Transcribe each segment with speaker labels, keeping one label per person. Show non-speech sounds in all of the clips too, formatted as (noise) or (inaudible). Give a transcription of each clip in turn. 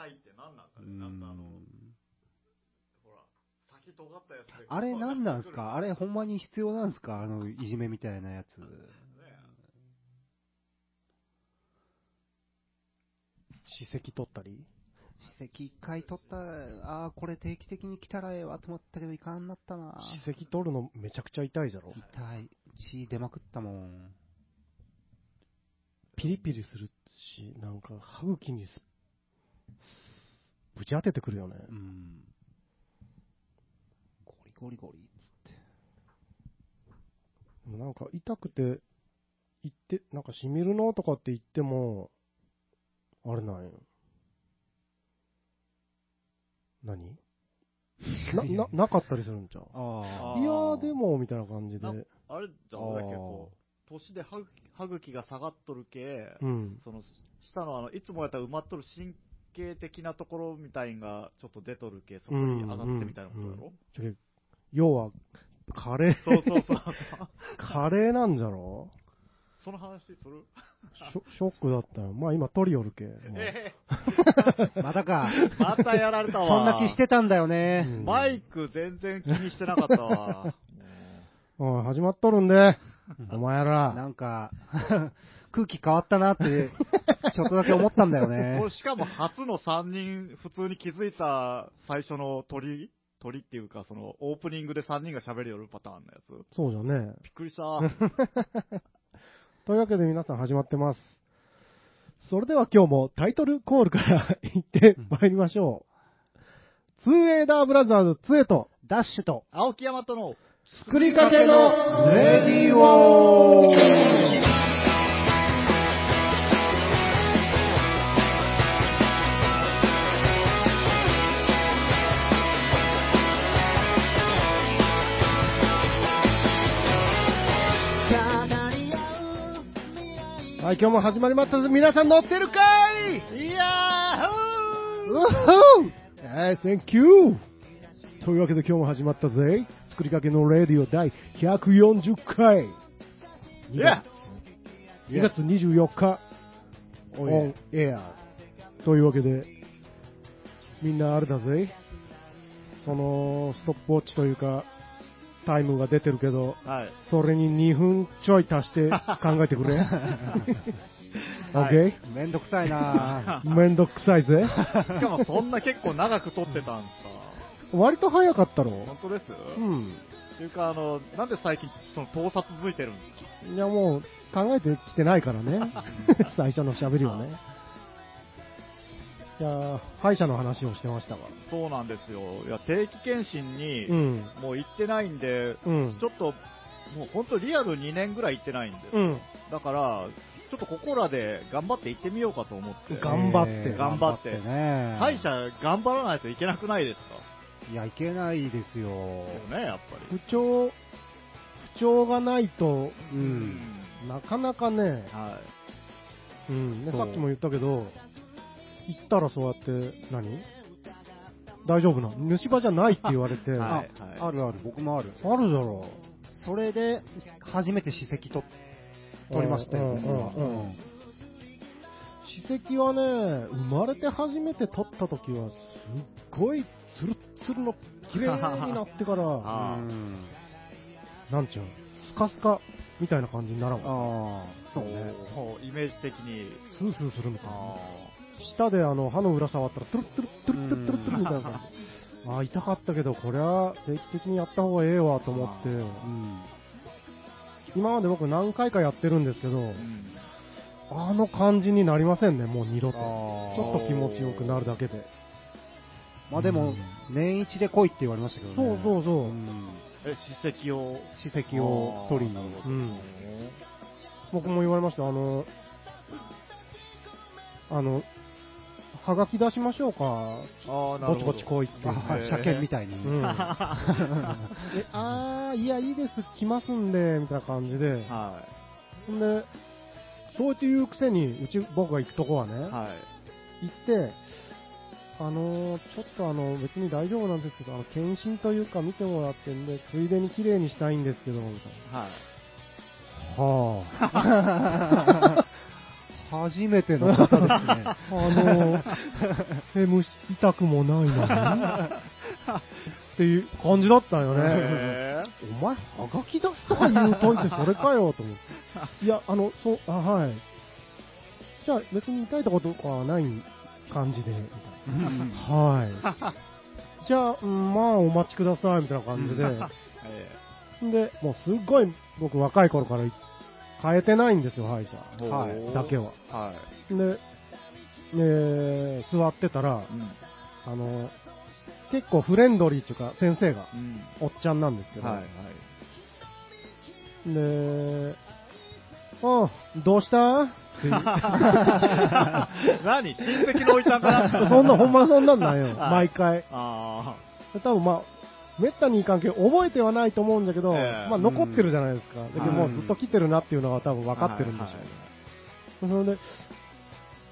Speaker 1: たいって何なんか
Speaker 2: う
Speaker 1: ね。なんかあの、
Speaker 2: ん
Speaker 1: ほら、先尖ったやつで。
Speaker 2: あれ何なんすか？あれほんまに必要なんすか？あの、いじめみたいなやつ。
Speaker 1: ね
Speaker 3: 史跡取ったり？
Speaker 2: 史跡一回取った、ああ、これ定期的に来たらええわと思ったけど、いかんなったな。
Speaker 3: 史跡取るのめちゃくちゃ痛いじゃろ？
Speaker 2: 痛い。血出まくったもん。
Speaker 3: ピリピリするし、なんか歯茎にすぶち当ててくるよね。
Speaker 2: うん。ゴリゴリゴリっつって。
Speaker 3: でもなんか痛くて、言って、なんかしみるのとかって言っても、あれなんよ。何？(laughs) な、な、なかったりするんちゃう？
Speaker 2: あ
Speaker 1: あ
Speaker 3: いやーでも、みたいな感じで。
Speaker 1: なあれじゃん、だけ
Speaker 2: あー
Speaker 1: こう、年で歯茎歯茎が下がっとるけ、
Speaker 3: うん。
Speaker 1: その、下のあの、いつもやったら埋まっとる神経的なところみたいんがちょっと出とるけ、そこに上がってみたいなことだろ、
Speaker 3: じゃけ要は、カレー、
Speaker 1: そうそうそう。
Speaker 3: カレーなんじゃろ？
Speaker 1: その話する？
Speaker 3: ショショックだったよ。まあ今取りよるけ。
Speaker 1: え
Speaker 2: またか。
Speaker 1: えまたやられたわ。
Speaker 2: そんな気してたんだよね。
Speaker 3: うん
Speaker 1: マイク全然気にしてなかったわ。(laughs)
Speaker 3: おい、始まっとるんで、お前ら。
Speaker 2: なんか、空気変わったなって、(laughs) ちょっとだけ思ったんだよ
Speaker 1: こ
Speaker 2: ね
Speaker 1: れ。しかも初の3人、普通に気づいた最初の鳥鳥っていうか、そのオープニングで3人が喋るよるパターンのやつ。
Speaker 3: そうじゃね。
Speaker 1: びっくりした。(laughs)
Speaker 3: というわけで皆さん始まってます。それでは今日もタイトルコールから行って参りましょう。ツーエーダーブラザーズ2へと
Speaker 2: ダッシュと、
Speaker 1: 青木山との
Speaker 3: 作りかけのレディオ今日も始まりました。皆さん乗ってるかい？
Speaker 1: いや
Speaker 3: うほーはい、Thank you! というわけで今日も始まったぜ。作りかけのレディオ第140回。
Speaker 1: ーいや
Speaker 3: 2月24日、オ
Speaker 1: おい
Speaker 3: ンエア。というわけで、みんなあれだぜ。その、ストップウォッチというか、タイムが出てるけど、
Speaker 1: はい。
Speaker 3: それに2分ちょい足して考えてくれ。(laughs) OK?
Speaker 2: めんどくさいな (laughs)
Speaker 3: めんどくさいぜ。(laughs)
Speaker 1: しかもそんな結構長く撮ってたんすか。
Speaker 3: 割と早かったろ。
Speaker 1: 本当です？
Speaker 3: うん。
Speaker 1: っていうか、あの、なんで最近、その盗撮続いてるんですか？
Speaker 3: いやもう考えてきてないからね。最初の喋りをね。いやー歯医者の話をしてましたわ。
Speaker 1: そうなんですよ。いや、定期検診に、
Speaker 3: うん。
Speaker 1: もう行ってないんで、
Speaker 3: うん
Speaker 1: ちょっと、もう本当リアル2年ぐらい行ってないんです。
Speaker 3: うん。
Speaker 1: だから、ちょっとここらで頑張って行ってみようかと思って。
Speaker 3: 頑張って
Speaker 2: えー
Speaker 1: 頑張って
Speaker 2: ね。
Speaker 1: 歯医者頑張らないといけなくないですか？
Speaker 2: いや、いけないですよ。
Speaker 1: ね、やっぱり。
Speaker 3: 不調、不調がないと、
Speaker 2: う。
Speaker 1: うん
Speaker 3: なかなかね、
Speaker 1: は
Speaker 3: うん。で
Speaker 2: そう
Speaker 3: さっきも言ったけど、行ったらそうやって何、大丈夫な？の虫歯じゃないって言われて、
Speaker 1: はい
Speaker 3: あ
Speaker 2: ああるある、僕もある。
Speaker 3: あるだろ
Speaker 2: それで、初めて歯石と取りましたよ、
Speaker 3: うん
Speaker 2: 僕は。
Speaker 3: うんうん歯石はね、生まれて初めて取った時は、すっごいツルッツルの綺麗になってから、(laughs) なんちゅうの、スカスカみたいな感じにならんわ。
Speaker 2: ああ、そうね。
Speaker 1: イメージ的に。
Speaker 3: スースーするみたいな。
Speaker 1: あ
Speaker 3: 舌であの歯の裏触ったら、トゥルトゥルトゥルトゥルトゥルトゥルみたいな感じ。あ、痛かったけど、これは定期的にやった方がええわと思って、今まで僕何回かやってるんですけど、あの感じになりませんね、もう二度と。ちょっと気持ちよくなるだけで。
Speaker 2: まあでも、年一で来いって言われましたけどね。
Speaker 3: そうそうそう
Speaker 1: え、歯石を。
Speaker 2: 歯石を取りに。
Speaker 3: うん僕も言われました、あの、あの、はがき出しましょうか。
Speaker 1: ああ、な
Speaker 3: ぼち
Speaker 1: るほど。
Speaker 3: ぼち来いって。(laughs)
Speaker 2: 車検みたいに。
Speaker 3: うん。(laughs) えあー、いや、いいです、来ますんで、みたいな感じで。
Speaker 1: は
Speaker 3: ほんで、そうやって言うくせに、うち、僕が行くとこはね、
Speaker 1: い。はい。
Speaker 3: 行って、あのーちょっとあの、別に大丈夫なんですけど、あの、検診というか見てもらってんで、ついでに綺麗にしたいんですけど、みたい
Speaker 1: はい。
Speaker 3: な。は (laughs)
Speaker 2: 初めての方ですね。(laughs)
Speaker 3: あの、え、虫痛くもないのにっていう感じだったよね。
Speaker 1: へ
Speaker 3: お前、はがき出すとか言うといてそれかよと思って。(laughs) いや、あの、そう、あ、はい。じゃあ別に痛いとことかはない感じで、みたいな。はい。じゃあ、うんまあお待ちください、みたいな感じで。(laughs)
Speaker 1: え
Speaker 3: で、もうすっごい僕若い頃から変えてないんですよ、歯医者。はい。だけは。
Speaker 1: は
Speaker 3: で、えー座ってたら
Speaker 1: い。、うん。
Speaker 3: あの、結構フレンドリーっていうか、先生が、
Speaker 1: うん。
Speaker 3: おっちゃんなんですけど、
Speaker 1: はい、はい。
Speaker 3: で、あどうした？(laughs)
Speaker 1: 何？親戚のおいちゃんかな？
Speaker 3: そんな、ほんまそんなんなんよ、
Speaker 1: はい
Speaker 3: 毎回。
Speaker 1: あ
Speaker 3: で多分まあ、めったにいかんけど、覚えてはないと思うんだけど、
Speaker 1: ええ
Speaker 3: まあ残ってるじゃないですか。だけどもうずっと来てるなっていうのが多分
Speaker 1: あ。
Speaker 3: 分かってるんでしょ
Speaker 1: は
Speaker 3: う。それ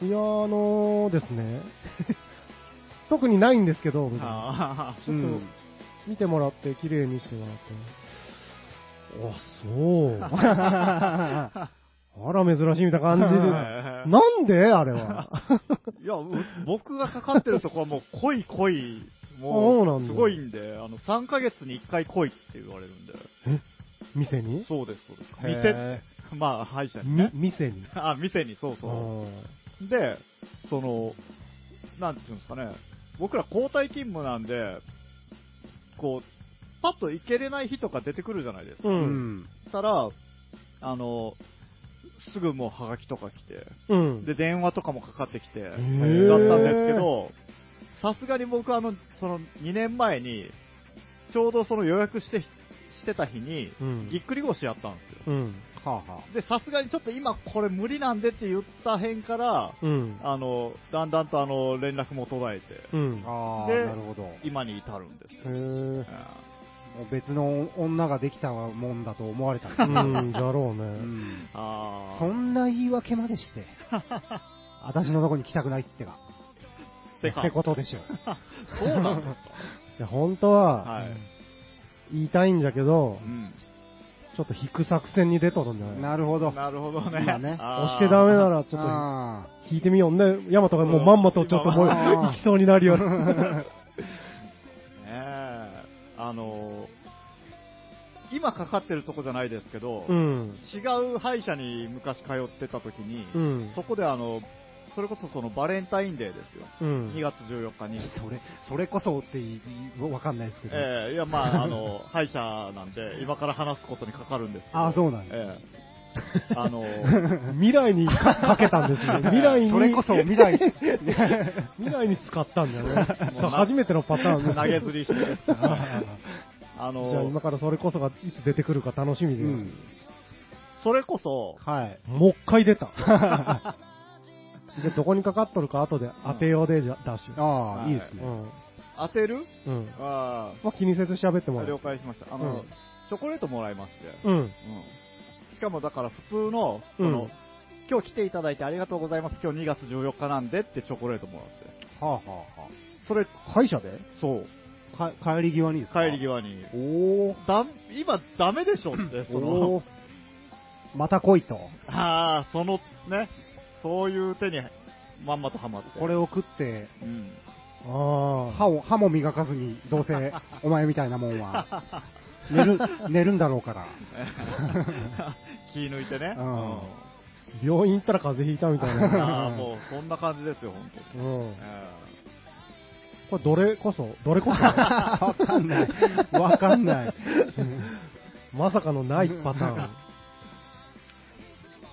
Speaker 3: で、いや、あのですね、(laughs) 特にないんですけど、み
Speaker 1: い
Speaker 3: たいな
Speaker 1: あ
Speaker 3: ちょっと見てもらって、綺麗にしてもらって、あ、そう。(laughs) あら、珍しいみたいな感じで。
Speaker 1: ー
Speaker 3: なんで？あれは。(laughs)
Speaker 1: いや、う僕がかかってるとこはもう濃い濃い、もう、すごいんで、あの、3ヶ月に1回濃いって言われるんで。
Speaker 3: 店に？
Speaker 1: そうです、そうです。
Speaker 2: へ
Speaker 1: 店、まあ、歯医者に
Speaker 3: み
Speaker 1: ね。
Speaker 3: 店に？(laughs)
Speaker 1: あ、店に、そうそう。で、その、なんていうんですかね、僕ら交代勤務なんで、こう、パッと行けれない日とか出てくるじゃないですか。
Speaker 3: う。
Speaker 2: うんん。
Speaker 1: そしたら、あの、すぐもうハガキとか来て、
Speaker 3: うん。
Speaker 1: で、電話とかもかかってきて、だったん
Speaker 3: ー
Speaker 1: ですけど、さすがに僕あの、その2年前に、ちょうどその予約して、してた日に、
Speaker 3: うん
Speaker 1: ぎっくり腰やったんですよ。
Speaker 3: うん。
Speaker 2: はあは
Speaker 1: で、さすがにちょっと今これ無理なんでって言った辺から、
Speaker 3: うん。
Speaker 1: あの、だんだんとあの、連絡も途絶えて、
Speaker 3: うん。
Speaker 2: なるほど。
Speaker 1: 今に至るんです
Speaker 3: へ
Speaker 1: よ。
Speaker 3: ー
Speaker 2: もう別の女ができたもんだと思われたんですね
Speaker 3: うん、じゃろう
Speaker 2: う
Speaker 3: ね。
Speaker 2: ん
Speaker 1: ああ。
Speaker 2: そんな言い訳までして、(laughs) 私のとこに来たくないってか、
Speaker 1: てか？
Speaker 2: ってことでしょ。(laughs)
Speaker 1: そうなんですか？(laughs)
Speaker 3: いや、本当は、
Speaker 1: はい。
Speaker 3: 言いたいんだけど
Speaker 1: う、ん。
Speaker 3: ちょっと引く作戦に出とるんだよ。
Speaker 2: なるほど。
Speaker 1: なるほどね。
Speaker 2: まあね
Speaker 3: 押してダメならちょっと
Speaker 2: あ
Speaker 3: 引いてみようね。ヤマトがもうまんまとちょっともう行きそうになるよ。(laughs)
Speaker 1: ねえ、あの、今かかってるとこじゃないですけど、
Speaker 3: うん。
Speaker 1: 違う歯医者に昔通ってた時に、
Speaker 3: うん。
Speaker 1: そこであの、それこそそのバレンタインデーですよ。
Speaker 3: うん。
Speaker 1: 2月14日に。
Speaker 2: それ、それこそってわかんないですけど。
Speaker 1: ええいや、まあ、(laughs) あの、歯医者なんで、今から話すことにかかるんですけど。
Speaker 2: あそうなんです
Speaker 1: ええ (laughs) あの、
Speaker 3: 未来にかかけたんですね。(laughs) 未来に。
Speaker 2: それこそ未来。
Speaker 3: 未来に使ったんだよね。初めてのパターンです
Speaker 1: 投げ釣りして、あ
Speaker 3: じゃあ
Speaker 1: の
Speaker 3: 今、からそれこそがいつ出てくるか楽しみで。
Speaker 2: うん。
Speaker 1: それこそ、
Speaker 2: はい。
Speaker 3: もう一回出た。じゃあどこにかかっとるか後で当てようでじゃダッシュ。
Speaker 2: ああ、
Speaker 1: はい
Speaker 2: いいですね。
Speaker 3: うん。
Speaker 1: 当てる？
Speaker 3: うん。
Speaker 1: あ
Speaker 3: まあ気にせず喋っても
Speaker 1: あ、了
Speaker 3: らう。
Speaker 1: 解しました。あの、
Speaker 3: うん
Speaker 1: チョコレートもらいまして、
Speaker 3: うん。
Speaker 1: うん。しかもだから普通の、その、
Speaker 3: うん
Speaker 1: 今日来ていただいてありがとうございます。今日2月14日なんでってチョコレートもらって。
Speaker 2: はあはあは
Speaker 1: それ、
Speaker 3: 歯医者で？
Speaker 1: そう、
Speaker 2: あ。か帰り際にですか？
Speaker 1: 帰り際に。
Speaker 2: おー。
Speaker 1: だ、今ダメでしょって、そ
Speaker 2: お
Speaker 1: の
Speaker 2: ー、また来いと。(laughs)
Speaker 1: ああ、そのね、そういう手にまんまとはまって。
Speaker 2: これを食って、
Speaker 1: うん。
Speaker 3: ああ。
Speaker 2: 歯を、歯も磨かずに、どうせ、(laughs) お前みたいなもんは、(laughs) 寝る、寝るんだろうから。(laughs)
Speaker 1: 気抜いてね。
Speaker 2: うん
Speaker 3: 病院行ったら風邪ひいたみたい
Speaker 1: あ
Speaker 3: な。
Speaker 1: あ、もうそんな感じですよ、本当に。
Speaker 3: うん。
Speaker 1: え
Speaker 3: これどれこそ、どれこそ？
Speaker 2: わかんない。わかんない。
Speaker 3: まさかのないパターン。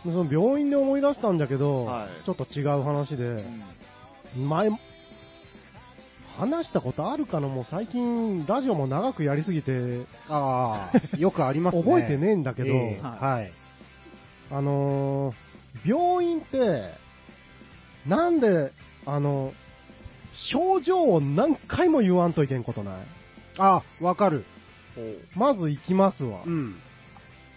Speaker 3: その病院で思い出したんだけど、
Speaker 1: はい
Speaker 3: ちょっと違う話
Speaker 1: え
Speaker 3: で
Speaker 1: う、ん
Speaker 3: 前、話したことあるかな？もう最近、ラジオも長くやりすぎて、
Speaker 2: ああ、よくありますね。
Speaker 3: 覚えてねえんだけど、
Speaker 2: え
Speaker 1: は
Speaker 2: い。
Speaker 3: あのー病院って、なんで、あの、症状を何回も言わんといけんことない？
Speaker 2: あわかる。
Speaker 3: まず行きますわ。
Speaker 2: うん。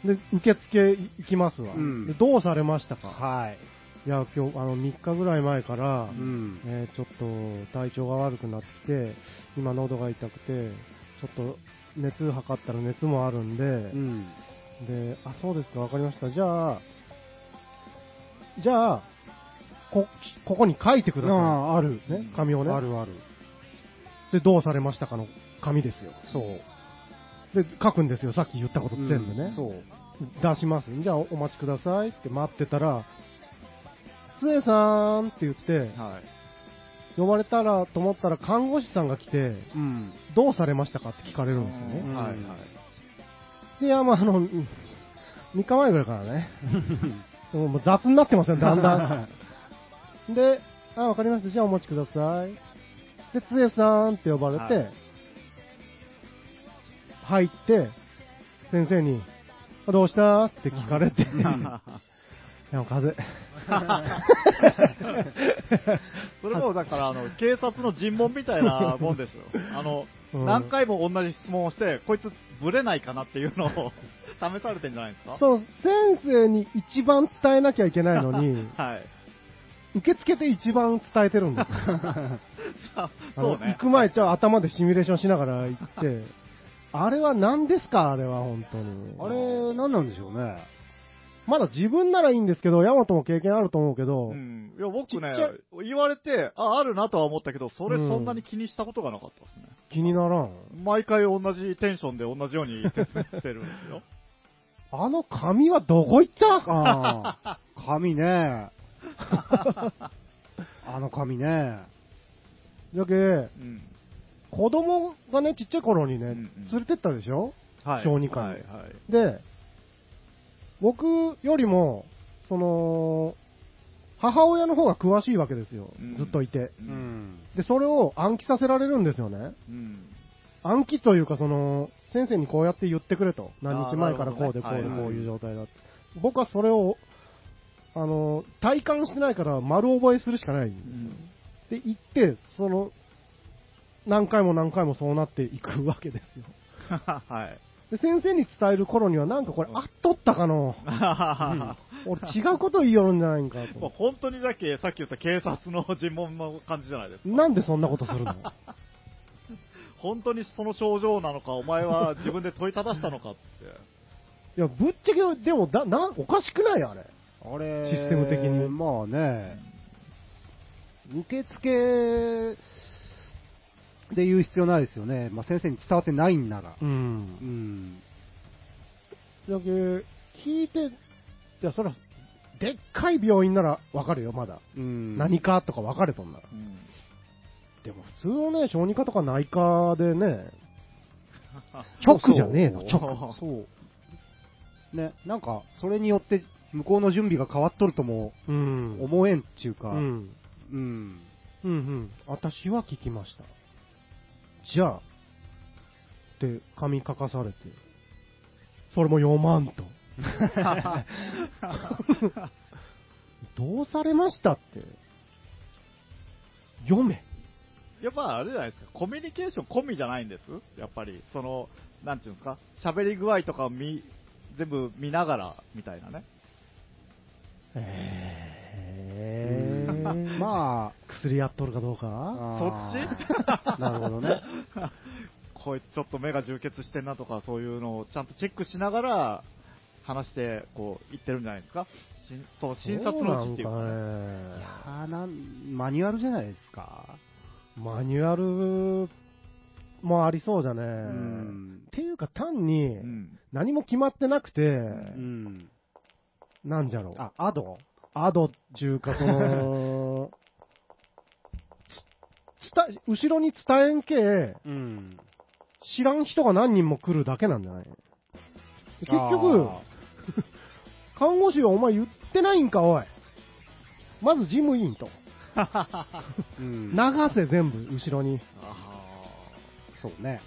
Speaker 3: で、受付行きますわ。
Speaker 2: うん
Speaker 3: でどうされましたか？
Speaker 2: はい。
Speaker 3: いや、今日、あの、3日ぐらい前から、
Speaker 2: うん。
Speaker 3: えーちょっと体調が悪くなってきて、今喉が痛くて、ちょっと熱測ったら熱もあるんで、
Speaker 2: うん。
Speaker 3: で、あ、そうですか、わかりました。じゃあ、じゃあ、こ、ここに書いてください。
Speaker 2: ああ、ある。
Speaker 3: ね、紙をね。
Speaker 2: あるある。
Speaker 3: で、どうされましたかの紙ですよ。
Speaker 2: そう。
Speaker 3: で、書くんですよ。さっき言ったこと全部ね。出します。じゃあお待ちくださいって待ってたら、つえさんって言って、
Speaker 1: はい。
Speaker 3: 呼ばれたらと思ったら看護師さんが来て、
Speaker 2: うん。
Speaker 3: どうされましたかって聞かれるんですよね。
Speaker 2: うん
Speaker 1: はいはい。
Speaker 3: で、いや、まあ、あの、うん3日前ぐらいからね、もうもう雑になってますよ、だんだん。(laughs) で、あ、わかりました。じゃあお待ちください。で、つえさんって呼ばれて、
Speaker 1: はい
Speaker 3: 入って、先生に、あどうした？って聞かれて、いや、風邪。(laughs)
Speaker 1: それもだから、あの、警察の尋問みたいなもんですよ。あの、
Speaker 3: うん
Speaker 1: 何回も同じ質問をして、こいつブレないかなっていうのを (laughs) 試されてんじゃないですか？
Speaker 3: そう、先生に一番伝えなきゃいけないのに、(laughs)
Speaker 1: はい。
Speaker 3: 受付で一番伝えてるんです
Speaker 1: そうね。
Speaker 3: 行く前って頭でシミュレーションしながら行って、あれは何ですか？あれは本当に。
Speaker 2: あれ、何なんでしょうね。
Speaker 3: まだ自分ならいいんですけど、ヤマトも経験あると思うけど、
Speaker 1: うん。いや、僕ね言われて、あ、あるなとは思ったけど、それ
Speaker 3: うん
Speaker 1: そんなに気にしたことがなかったですね。
Speaker 3: 気にならん。
Speaker 1: 毎回同じテンションで同じように説明してるんですよ。(laughs)
Speaker 3: あの紙はどこ行った？(laughs)
Speaker 2: ああ、紙ね。(laughs) あの紙ね。
Speaker 3: だけ、
Speaker 1: うん。
Speaker 3: 子供がね、ちっちゃい頃にね、
Speaker 1: うんうん
Speaker 3: 連れてったでしょ？
Speaker 1: はい。
Speaker 3: 小児科に
Speaker 1: はい、はい。
Speaker 3: で、僕よりも、その、母親の方が詳しいわけですよ
Speaker 1: うん。
Speaker 3: ずっといて。
Speaker 1: う。
Speaker 2: うんん。
Speaker 3: で、それを暗記させられるんですよね。
Speaker 1: うん。
Speaker 3: 暗記というか、その、先生にこうやって言ってくれと。何日前からこうでこうでこういう状態だって。僕はそれを、あの、体感してないから丸覚えするしかないんですよ。で、行って、その、何回も何回もそうなっていくわけですよ。(laughs)
Speaker 1: はい。
Speaker 3: で、先生に伝える頃にはなんかこれ、あっとったかの？(laughs) 俺違うこと言いよるんじゃないんかと
Speaker 1: もう。本当にだけ、さっき言った警察の尋問の感じじゃないですか。
Speaker 3: なんでそんなことするの？(laughs)
Speaker 1: 本当にその症状なのか、お前は自分で問いただしたのかって。
Speaker 3: いや、ぶっちゃけ、でもだ、な、おかしくないあれ。
Speaker 2: あれ、
Speaker 3: システム的に
Speaker 2: まあね、受付で言う必要ないですよね。まあ先生に伝わってないんなら。
Speaker 3: う。
Speaker 2: うんん。
Speaker 3: だけ、聞いて、いや、そら、でっかい病院ならわかるよ、まだ。
Speaker 2: うん。
Speaker 3: 何かとか分かれとんなら。
Speaker 1: うん。
Speaker 3: でも普通のね、小児科とか内科でね、(laughs) 直じゃねえの、直。
Speaker 2: そう。ね、なんか、それによって向こうの準備が変わっとるとも
Speaker 3: うん。
Speaker 2: 思えんっていうか、
Speaker 3: うん。
Speaker 2: うん。
Speaker 3: うんうん。私は聞きました。じゃあ、って紙書かされて、それも読まんと。(laughs) どうされましたって。読め。
Speaker 1: やっぱあれじゃないですか、コミュニケーション込みじゃないんです？やっぱり。その、なんていうんですか、喋り具合とかを見、全部見ながら、みたいなね。
Speaker 3: えー、
Speaker 2: ま
Speaker 3: 薬やっとるかどうか？
Speaker 2: あ、
Speaker 1: そっ
Speaker 2: あー (laughs) なるほどね。(laughs)
Speaker 1: こいつちょっと目が充血してんなとか、そういうのをちゃんとチェックしながら、話して、こう、言ってるんじゃないですか？しそう、診察のうちっていうかね。
Speaker 3: そうなんかね
Speaker 2: いやーなん、マニュアルじゃないですか。
Speaker 3: マニュアルもありそうじゃね。
Speaker 2: うん
Speaker 3: っていうか単に
Speaker 1: うん。
Speaker 3: 何も決まってなくて、
Speaker 2: うん。
Speaker 3: なんじゃろう。
Speaker 2: あ、アド？
Speaker 3: アドっていうか、(laughs) その、つ伝え後ろに伝えんけ、
Speaker 2: うん。
Speaker 3: 知らん人が何人も来るだけなんじゃない？結局、(laughs) 看護師はお前言ってないんか、おい。まず事務員と。
Speaker 2: あー、うん。
Speaker 3: 流せ全部、後ろに。
Speaker 1: あ
Speaker 2: そうね。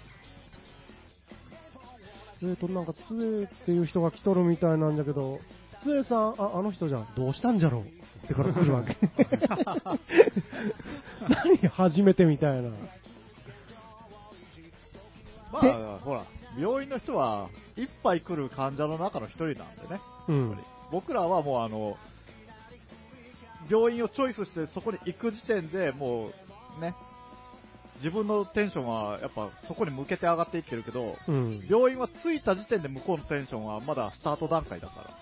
Speaker 3: えーと、なんか、つえっていう人が来とるみたいなんだけど、つえさん、あ、あの人じゃん、どうしたんじゃろうってから来るわけ。何初めてみたいな。
Speaker 1: まあ、ほら、病院の人は、一杯来る患者の中の一人なんでね。
Speaker 3: うん。
Speaker 1: 僕らはもうあの、病院をチョイスしてそこに行く時点でもう、ね、自分のテンションはやっぱそこに向けて上がっていってるけど、
Speaker 3: うん。
Speaker 1: 病院は着いた時点で向こうのテンションはまだスタート段階だから。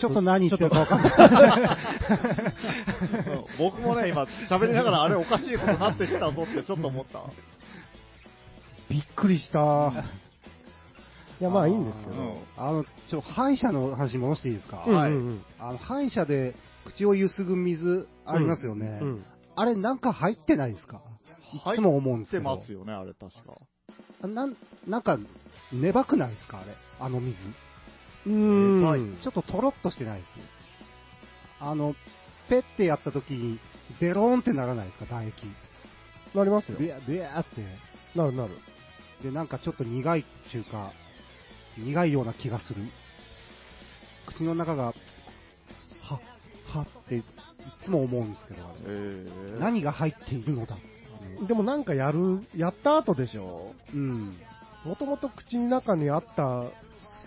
Speaker 2: ちょっと何言ってるか分かんない。
Speaker 1: う (laughs) ん僕もね、今、喋りながら、あれおかしいことになってきたぞってちょっと思った。
Speaker 3: びっくりした。いや、まあいいんですけど。
Speaker 1: うん
Speaker 2: あの、ちょ、歯医者の話に戻していいですか、
Speaker 3: うん
Speaker 1: はい
Speaker 3: うん
Speaker 2: あの、歯医者で口をゆすぐ水ありますよね。
Speaker 3: うん
Speaker 2: あれなんか入ってないですか？いつも思うんですけど。
Speaker 1: 入ってますよね、あれ確か。
Speaker 2: あなん、なんか、粘くないですかあれ？あの水。
Speaker 3: うん。
Speaker 1: はい
Speaker 2: ちょっととろっとしてないです。あの、ペッてやった時に、デローンってならないですか？唾液。
Speaker 3: なりますよ。
Speaker 2: ビヤビヤって。
Speaker 3: なるなる。
Speaker 2: で、なんかちょっと苦い中か、苦いような気がする。口の中が、は、はって、いつも思うんですけど、
Speaker 1: えー、
Speaker 2: 何が入っているのだ？
Speaker 3: でもなんかやる、やった後でしょ？
Speaker 2: うん。
Speaker 3: もともと口の中にあった、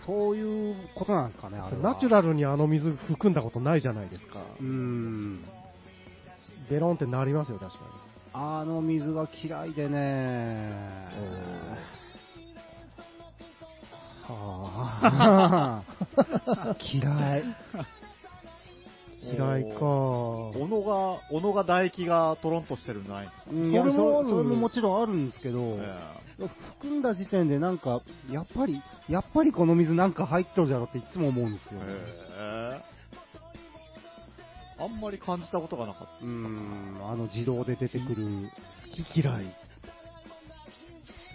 Speaker 2: そういうことなんですかね、あれは。
Speaker 3: ナチュラルにあの水含んだことないじゃないですか。
Speaker 2: うーん。
Speaker 3: ベロンってなりますよ、確か
Speaker 2: あの水が嫌いでね。はあ、(laughs) 嫌い。
Speaker 3: 嫌いか。
Speaker 1: 小野が、小野が唾液がトロンとしてるんじゃないんですか、
Speaker 2: うん
Speaker 3: それも
Speaker 2: そそれももちろんあるんですけど、
Speaker 1: え
Speaker 2: 含んだ時点でなんか、やっぱり、やっぱりこの水なんか入っとるじゃろっていつも思うんですよ。
Speaker 1: ええあんまり感じたことがなかっ
Speaker 2: うーん、あの自動で出てくる。
Speaker 3: 好き嫌い。
Speaker 1: た。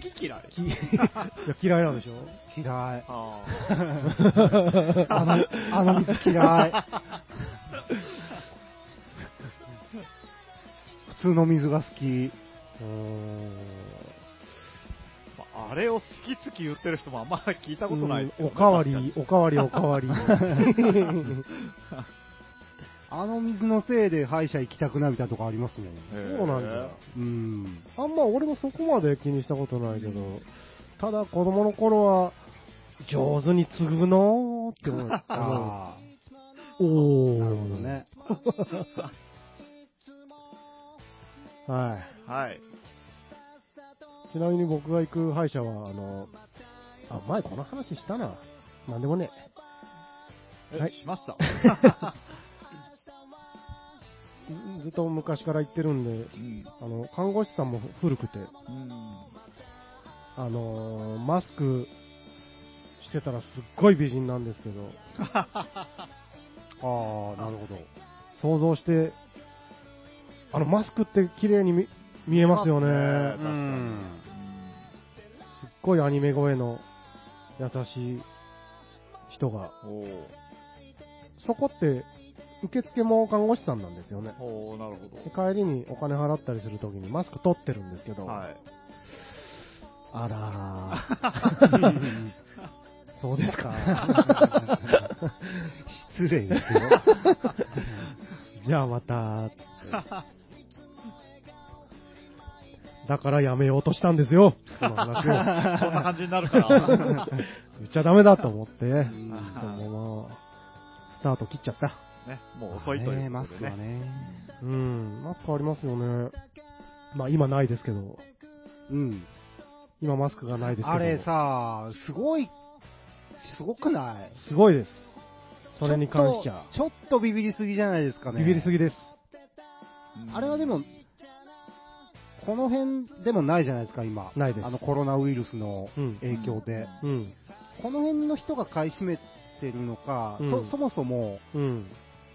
Speaker 1: 好き嫌い？
Speaker 3: き (laughs) いや嫌いなんでしょ？
Speaker 2: 嫌い。
Speaker 1: あ (laughs)
Speaker 2: あの、あの水嫌い。普通の水が好き。
Speaker 1: ああれを好き好き言ってる人もあんまり聞いたことないね
Speaker 3: おかわ
Speaker 1: 確
Speaker 3: り、おかわり、おかわり。(laughs)
Speaker 2: あの水のせいで歯医者行きたくなるみたいなとこありますもん。
Speaker 3: そうなんだ。
Speaker 2: うん。
Speaker 3: あんま俺もそこまで気にしたことないけど、ただ子供の頃は、上手に継ぐのーって思う。
Speaker 2: あ
Speaker 3: おー。
Speaker 2: あ、なるほどね。
Speaker 3: は
Speaker 1: はい。
Speaker 3: い。ちなみに僕が行く歯医者は、あの、あ、前この話したな。なんでもね
Speaker 1: え、
Speaker 3: はい
Speaker 1: しました？
Speaker 3: え。(laughs) ずっと昔から行ってるんで、
Speaker 1: うん。
Speaker 3: あの、看護師さんも古くて、
Speaker 1: うん。
Speaker 3: あのーマスクしてたらすっごい美人なんですけど、(laughs)
Speaker 2: ああ、なるほど。
Speaker 3: 想像して、あのマスクって綺麗に見見えますよね。
Speaker 1: 確かに
Speaker 2: うん
Speaker 3: すっごいアニメ声の優しい人が。そこって、受付も看護師さんなんですよね。
Speaker 1: おーなるほ
Speaker 3: で帰りにお金払ったりするときにマスク取ってるんですけど、
Speaker 1: ど。はい。
Speaker 3: あらー (laughs) そうですか。
Speaker 2: 失礼ですよ。
Speaker 3: じゃあまた、だからやめようとしたんですよ、この話を。
Speaker 1: こんな感じになるから。
Speaker 3: 言っちゃダメだと思って、スタート切っちゃった。
Speaker 1: ね、もう遅いという
Speaker 2: マス
Speaker 1: ことでね。
Speaker 2: クはね。
Speaker 3: うん、マスクありますよね。まあ今ないですけど、
Speaker 2: うん。
Speaker 3: 今マスクがないですけど。
Speaker 2: あれさ、すごい、すごくない？
Speaker 3: すごいです。それに関しちゃ。
Speaker 2: ちょっとちょっとビビりすぎじゃないですかね。
Speaker 3: ビビりすぎです。
Speaker 1: うん
Speaker 2: あれはでも、この辺でもないじゃないですか、今。
Speaker 3: ないです
Speaker 2: あのコロナウイルスの
Speaker 3: うん。
Speaker 2: 影響で。
Speaker 3: うん。
Speaker 2: この辺の人が買い占めてるのか、
Speaker 3: うん
Speaker 2: そそもそも
Speaker 3: うん。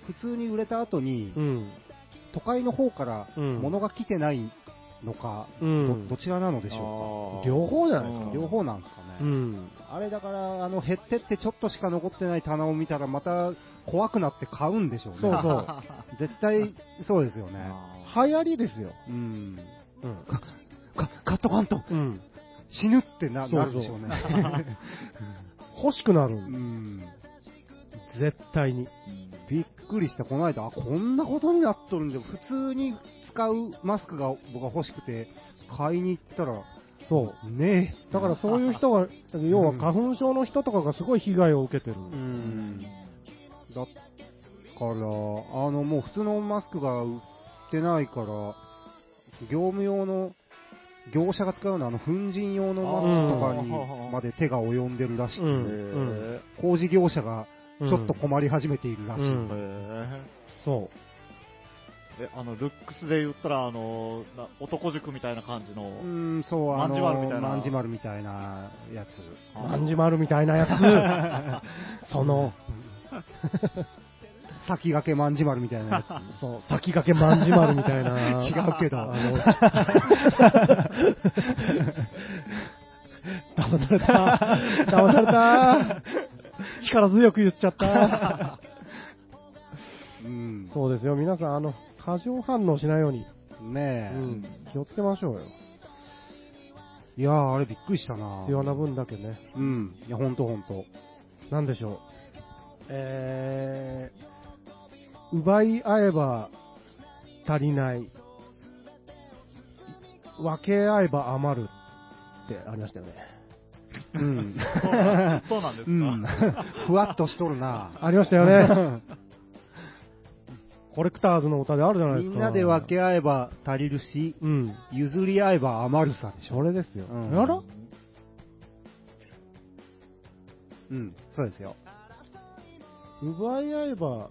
Speaker 2: 普通に売れた後に、
Speaker 3: うん。
Speaker 2: 都会の方から
Speaker 3: うん
Speaker 2: 物が来てないのか、
Speaker 3: うん
Speaker 2: どどちらなのでしょ
Speaker 1: あー
Speaker 3: 両方じゃないですか
Speaker 2: うか。両方なんですかね。
Speaker 3: うん。
Speaker 2: あれだから、あの、減ってってちょっとしか残ってない棚を見たら、また怖くなって買うんでしょうね。
Speaker 3: そうそう。(laughs)
Speaker 2: 絶対、そうですよね。
Speaker 1: あ
Speaker 3: 流行りですよ。
Speaker 2: うん。
Speaker 3: うん。
Speaker 2: か、カットカント
Speaker 3: うん。
Speaker 2: 死ぬってななるでしょうね。(laughs)
Speaker 3: 欲しくなる。
Speaker 2: うん。
Speaker 3: 絶対に。
Speaker 2: びっくりした、この間、あ、こんなことになっとるんで、普通に使うマスクが僕は欲しくて、買いに行ったら、
Speaker 3: そう。
Speaker 2: ね
Speaker 3: だからそういう人が、要は花粉症の人とかがすごい被害を受けてる。
Speaker 2: え。うん。だから、あの、もう普通のマスクが売ってないから、業務用の、業者が使うようなあの粉塵用のマスクとかにまで手が及んでるらしくて、
Speaker 3: うん
Speaker 2: 工事業者が
Speaker 3: うん
Speaker 2: ちょっと困り始めているらしい。
Speaker 3: うん
Speaker 1: へ
Speaker 3: そ
Speaker 1: え。え、あの、ルックスで言ったら、あの、な男塾みたいな感じの。
Speaker 2: うん、そう、あの、
Speaker 1: まんじまるみたいな
Speaker 2: まんじまるみたいなやつ。
Speaker 3: う。まんじまるみたいなやつ。(laughs) その、
Speaker 2: 先駆けまんじまるみたいなやつ。(laughs)
Speaker 3: そう、先駆けまんじまるみたいな。
Speaker 2: 違うけど
Speaker 3: あの、(laughs) 騙された。騙された。力強く言っちゃった。
Speaker 2: うん。
Speaker 3: そうですよ、皆さん、あの、過剰反応しないように、
Speaker 2: ねえ。
Speaker 3: うん、気をつけましょうよ。
Speaker 2: いやー、あれびっくりしたな
Speaker 3: 必要な分だけね。
Speaker 2: うん。いや、ほんとほんと。
Speaker 3: なんでしょう。えー、奪い合えば足りない。分け合えば余るってありましたよね。
Speaker 2: うん。
Speaker 1: そうなんそうなんですか、
Speaker 2: うん。ふわっとしとるな
Speaker 3: ありましたよね。(laughs) コレクターズの歌であるじゃないですか。
Speaker 2: みんなで分け合えば足りるし、
Speaker 3: うん。
Speaker 2: 譲り合えば余るさでしょ。
Speaker 3: それですよ。
Speaker 2: うん
Speaker 3: やら
Speaker 2: うん。そうですよ。
Speaker 3: 奪い合えば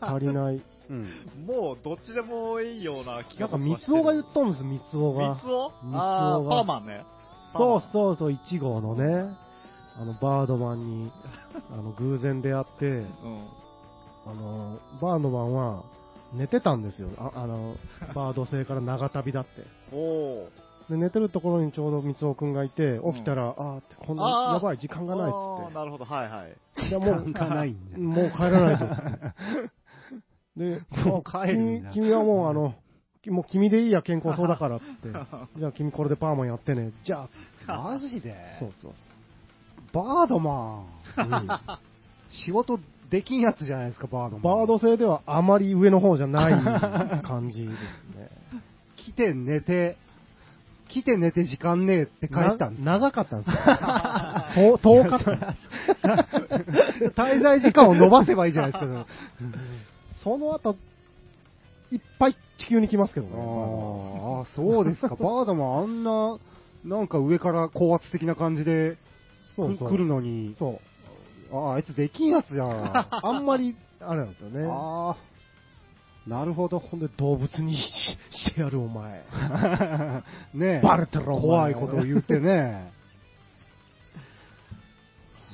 Speaker 3: 足りない。(laughs)
Speaker 2: うん。
Speaker 1: もう、どっちでもいいような気が
Speaker 3: なんか、三つが言っとんです、三つおが。
Speaker 1: 三つを
Speaker 3: 三つ
Speaker 1: あー、
Speaker 3: 男が
Speaker 1: パーマンね。
Speaker 3: そうそうそう、1号のね、あの、バードマンに、あの、偶然出会って、
Speaker 1: うん。
Speaker 3: あの、バードマンは、寝てたんですよ。ああの、(laughs) バード星から長旅だって。
Speaker 1: おー。
Speaker 3: で、寝てるところにちょうど三尾くんがいて、起きたら、あーって、こんなやばい、時間がないっ
Speaker 1: あー
Speaker 3: つっ
Speaker 1: なるほど、はいはい。
Speaker 3: て。いや、もう、
Speaker 2: 時間がないんじゃん
Speaker 3: もう帰らないと。(laughs) で、
Speaker 2: もう帰る
Speaker 3: 君君はもう、あの、きもう君でいいや、健康そうだからって。(laughs) じゃあ君これでパーマンやってね。じゃあ、
Speaker 2: マジで？
Speaker 3: そうそう
Speaker 2: バードマン。
Speaker 3: そう。うん
Speaker 2: 仕事できんやつじゃないですか、バード。
Speaker 3: バード製ではあまり上の方じゃない感じですね。(laughs)
Speaker 2: 来て寝て、来て寝て時間ねえって帰ったんです
Speaker 3: な長かったんですよ。(laughs) と遠かった。(laughs)
Speaker 2: 滞在時間を伸ばせばいいじゃないですか。
Speaker 3: その後、いっぱい地球に来ますけどね。
Speaker 2: ああ、そうですか。バードマンあんな、なんか上から高圧的な感じで来るのに、
Speaker 3: そう。
Speaker 2: ああ、あいつできんやつやん。あ (laughs)
Speaker 3: あんまり、あれなんですよね。
Speaker 2: あ、なるほど。
Speaker 3: ほんで動物にししてやるお前。(laughs)
Speaker 2: ねえ。
Speaker 3: バレてるお前
Speaker 2: 怖いことを言ってね。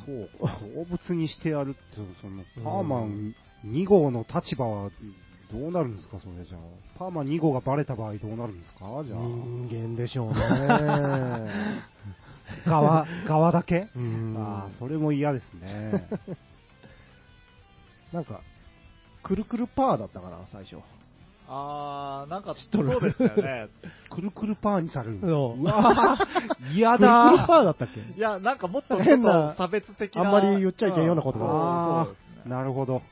Speaker 2: そうか、動物にしてやるって、その、パーマン2号の立場はどうなるんですか、それじゃあ。パーマン2号がバレた場合どうなるんですか？じゃあ。
Speaker 3: 人間でしょうね。(laughs)
Speaker 2: 側、側だけ？
Speaker 3: うん
Speaker 2: ああ、それも嫌ですね。(laughs)
Speaker 3: なんか、くるくるパーだったかな、最初。
Speaker 1: あー、なんか、そうですよね。(laughs)
Speaker 2: くるくるパーにされる。
Speaker 3: そう
Speaker 2: うわー嫌
Speaker 3: くるくる
Speaker 2: だ
Speaker 3: パーだったっけ？
Speaker 1: いや、なんかもっと、
Speaker 3: 変な
Speaker 1: 差別的な。
Speaker 3: あんまり言っちゃいけんような言葉
Speaker 2: あ
Speaker 1: そうですね。
Speaker 2: なるほど。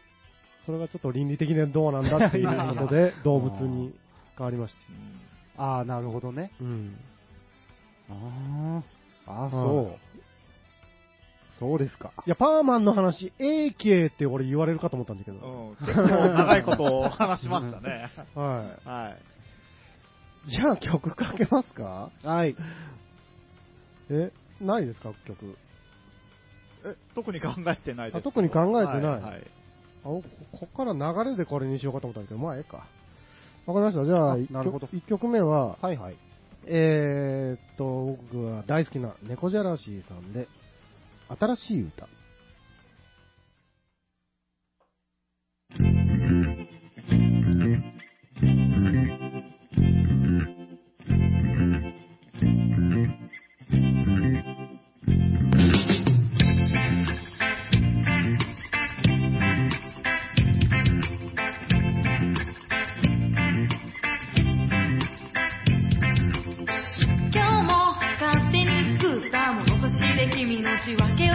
Speaker 3: それがちょっと倫理的にどうなんだっていうことで、(laughs) 動物に変わりました。
Speaker 2: ああ、なるほどね。
Speaker 3: うん。
Speaker 2: ああ、ああ、そう。そうですか。
Speaker 3: いや、パーマンの話、AK って俺言われるかと思ったんだけど。
Speaker 1: うん、結構長いことを話しましたね。
Speaker 3: は
Speaker 1: はい。
Speaker 3: い。じゃあ曲かけますか？
Speaker 2: はい。
Speaker 3: え、ないですか曲？
Speaker 1: え、特に考えてないです。
Speaker 3: あ特に考えてない
Speaker 1: はいはい
Speaker 3: あここっから流れでこれにしようかと思ったんだけど、まあ、ええか。わかりました。じゃあ、
Speaker 2: あ
Speaker 3: 一
Speaker 2: なるほど
Speaker 3: 曲一曲目は、
Speaker 2: はいはい。
Speaker 3: えーっと、僕は大好きな猫じゃらしさんで、新しい歌。
Speaker 4: 今日も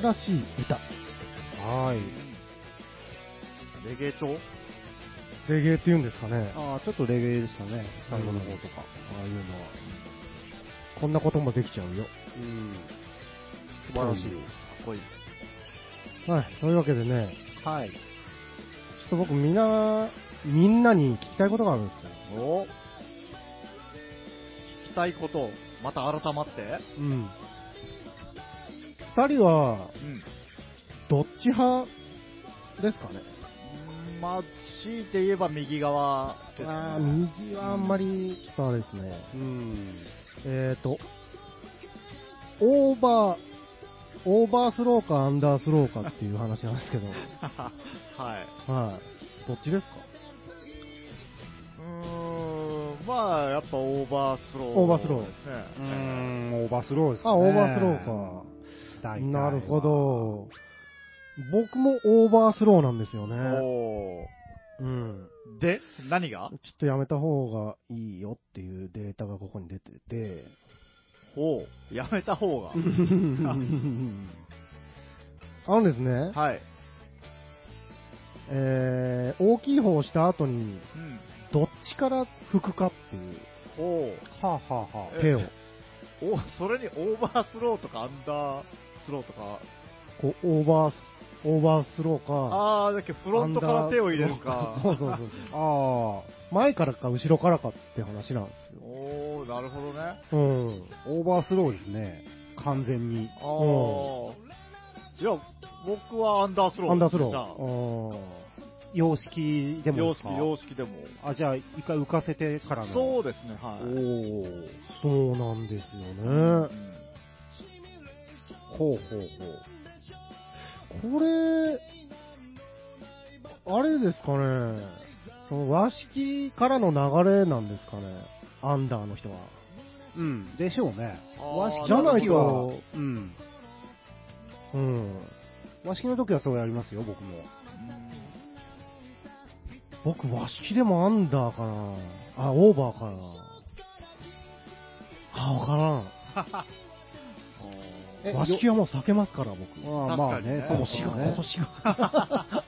Speaker 4: 新しい
Speaker 3: 歌。はい。
Speaker 1: レゲエ調？
Speaker 3: レゲエって言うんですかね。
Speaker 2: ああ、ちょっとレゲエでしたね。最後の方とか。
Speaker 3: ああいうのは。こんなこともできちゃうよ。
Speaker 2: うん。
Speaker 1: 素晴らしい。かっこいい。
Speaker 3: はい。というわけでね、
Speaker 2: はい。
Speaker 3: ちょっと僕みんな、みんなに聞きたいことがあるんですよ。
Speaker 1: お聞きたいこと、また改まって。
Speaker 3: うん。二人は、
Speaker 1: うん。
Speaker 3: どっち派ですかね？
Speaker 1: まあ、強いて言えば右側ですね。
Speaker 3: ああ、右はあんまり、ちょっとあれですね。
Speaker 2: うん。
Speaker 3: えーと、オーバー、オーバースローかアンダースローかっていう話なんですけど、(laughs)
Speaker 1: はい。
Speaker 3: はい。どっちですか？
Speaker 1: うーん、まあ、やっぱオーバースロー、
Speaker 3: オーバースロー
Speaker 1: ですね。
Speaker 2: うーん、オーバースローですか、
Speaker 3: あ、
Speaker 2: ね。
Speaker 3: オーバースローか。
Speaker 2: 大体は
Speaker 3: なるほ。ど。僕もオーバースローなんですよね。
Speaker 1: お
Speaker 3: うん。
Speaker 1: ーで、何が？
Speaker 3: ちょっとやめた方がいいよっていうデータがここに出てて、
Speaker 1: ほう、やめた方が。(laughs)
Speaker 3: あのですね、
Speaker 1: はい。
Speaker 3: えー、大きい方をした後に、
Speaker 1: うん。
Speaker 3: どっちから拭くかっていう
Speaker 1: ほ
Speaker 2: はあ、はあはあ、
Speaker 3: 手を、
Speaker 1: う。お、それにオーバースローとかアンダースローとか、
Speaker 3: こう、オーバース、オーバースローか、
Speaker 1: あー、だけどフロントから手を入れるか
Speaker 3: ー。そうそうそうそう。(laughs)
Speaker 2: あ
Speaker 3: 前からか後ろからかって話なんですよ。
Speaker 1: おー、なるほどね。
Speaker 3: うん。
Speaker 2: あ、オーバースローですね。完全に。
Speaker 1: あー。いや、僕はアンダースロー。
Speaker 3: アンダースロー。
Speaker 1: じゃあ
Speaker 3: あ
Speaker 2: 様式でも
Speaker 1: 様式、様式でも。
Speaker 2: あ、じゃあ、一回浮かせてからの。
Speaker 1: そうですね、はい。
Speaker 2: おー。
Speaker 3: そうなんですよ
Speaker 1: うん
Speaker 3: ね。
Speaker 2: ほうほうほう。
Speaker 3: これ、あれですかね、その和式からの流れなんですかね、アンダーの人は。
Speaker 2: うん、でしょうね。和式
Speaker 3: じゃない
Speaker 2: の時は
Speaker 3: と、
Speaker 2: うん。
Speaker 3: うん。
Speaker 2: 和式の時はそうやりますよ、僕も。
Speaker 3: 僕、和式でもアンダーかな。あ、オーバーかな。あ、わから
Speaker 2: え
Speaker 3: ん。(laughs) 和式はもう避けますから、僕。
Speaker 2: ああまあね、そう
Speaker 1: 確かにね
Speaker 2: ですね。
Speaker 3: 腰が。